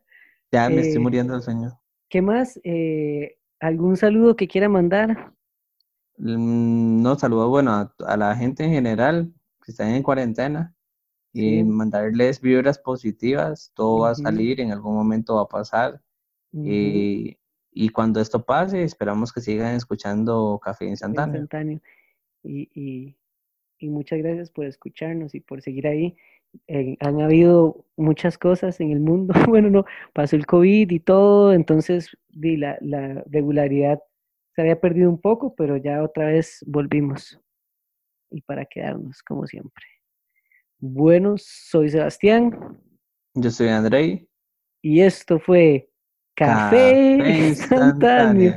ya me estoy Eh, muriendo del sueño. ¿Qué más? Eh, ¿algún saludo que quiera mandar? Mm, No, saludo, bueno, a, a la gente en general que están en cuarentena y Sí. mandarles vibras positivas. Todo va a salir, en algún momento va a pasar. Y, y cuando esto pase, esperamos que sigan escuchando Café Instantáneo. instantáneo. Y, y, y muchas gracias por escucharnos y por seguir ahí. Eh, han habido muchas cosas en el mundo. Bueno, no, pasó el COVID y todo, entonces di, la, la regularidad se había perdido un poco, pero ya otra vez volvimos. Y para quedarnos, como siempre. Bueno, soy Sebastián Yo soy Andrei. y esto fue Café, Café Instantáneo.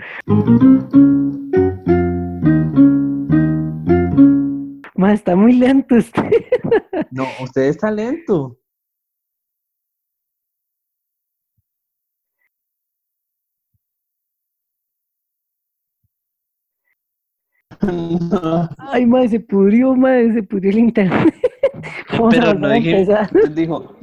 Ma, está muy lento usted. No, usted está lento. No, Ay, madre, se pudrió, madre, se pudrió el internet. Pero no dije, dijo,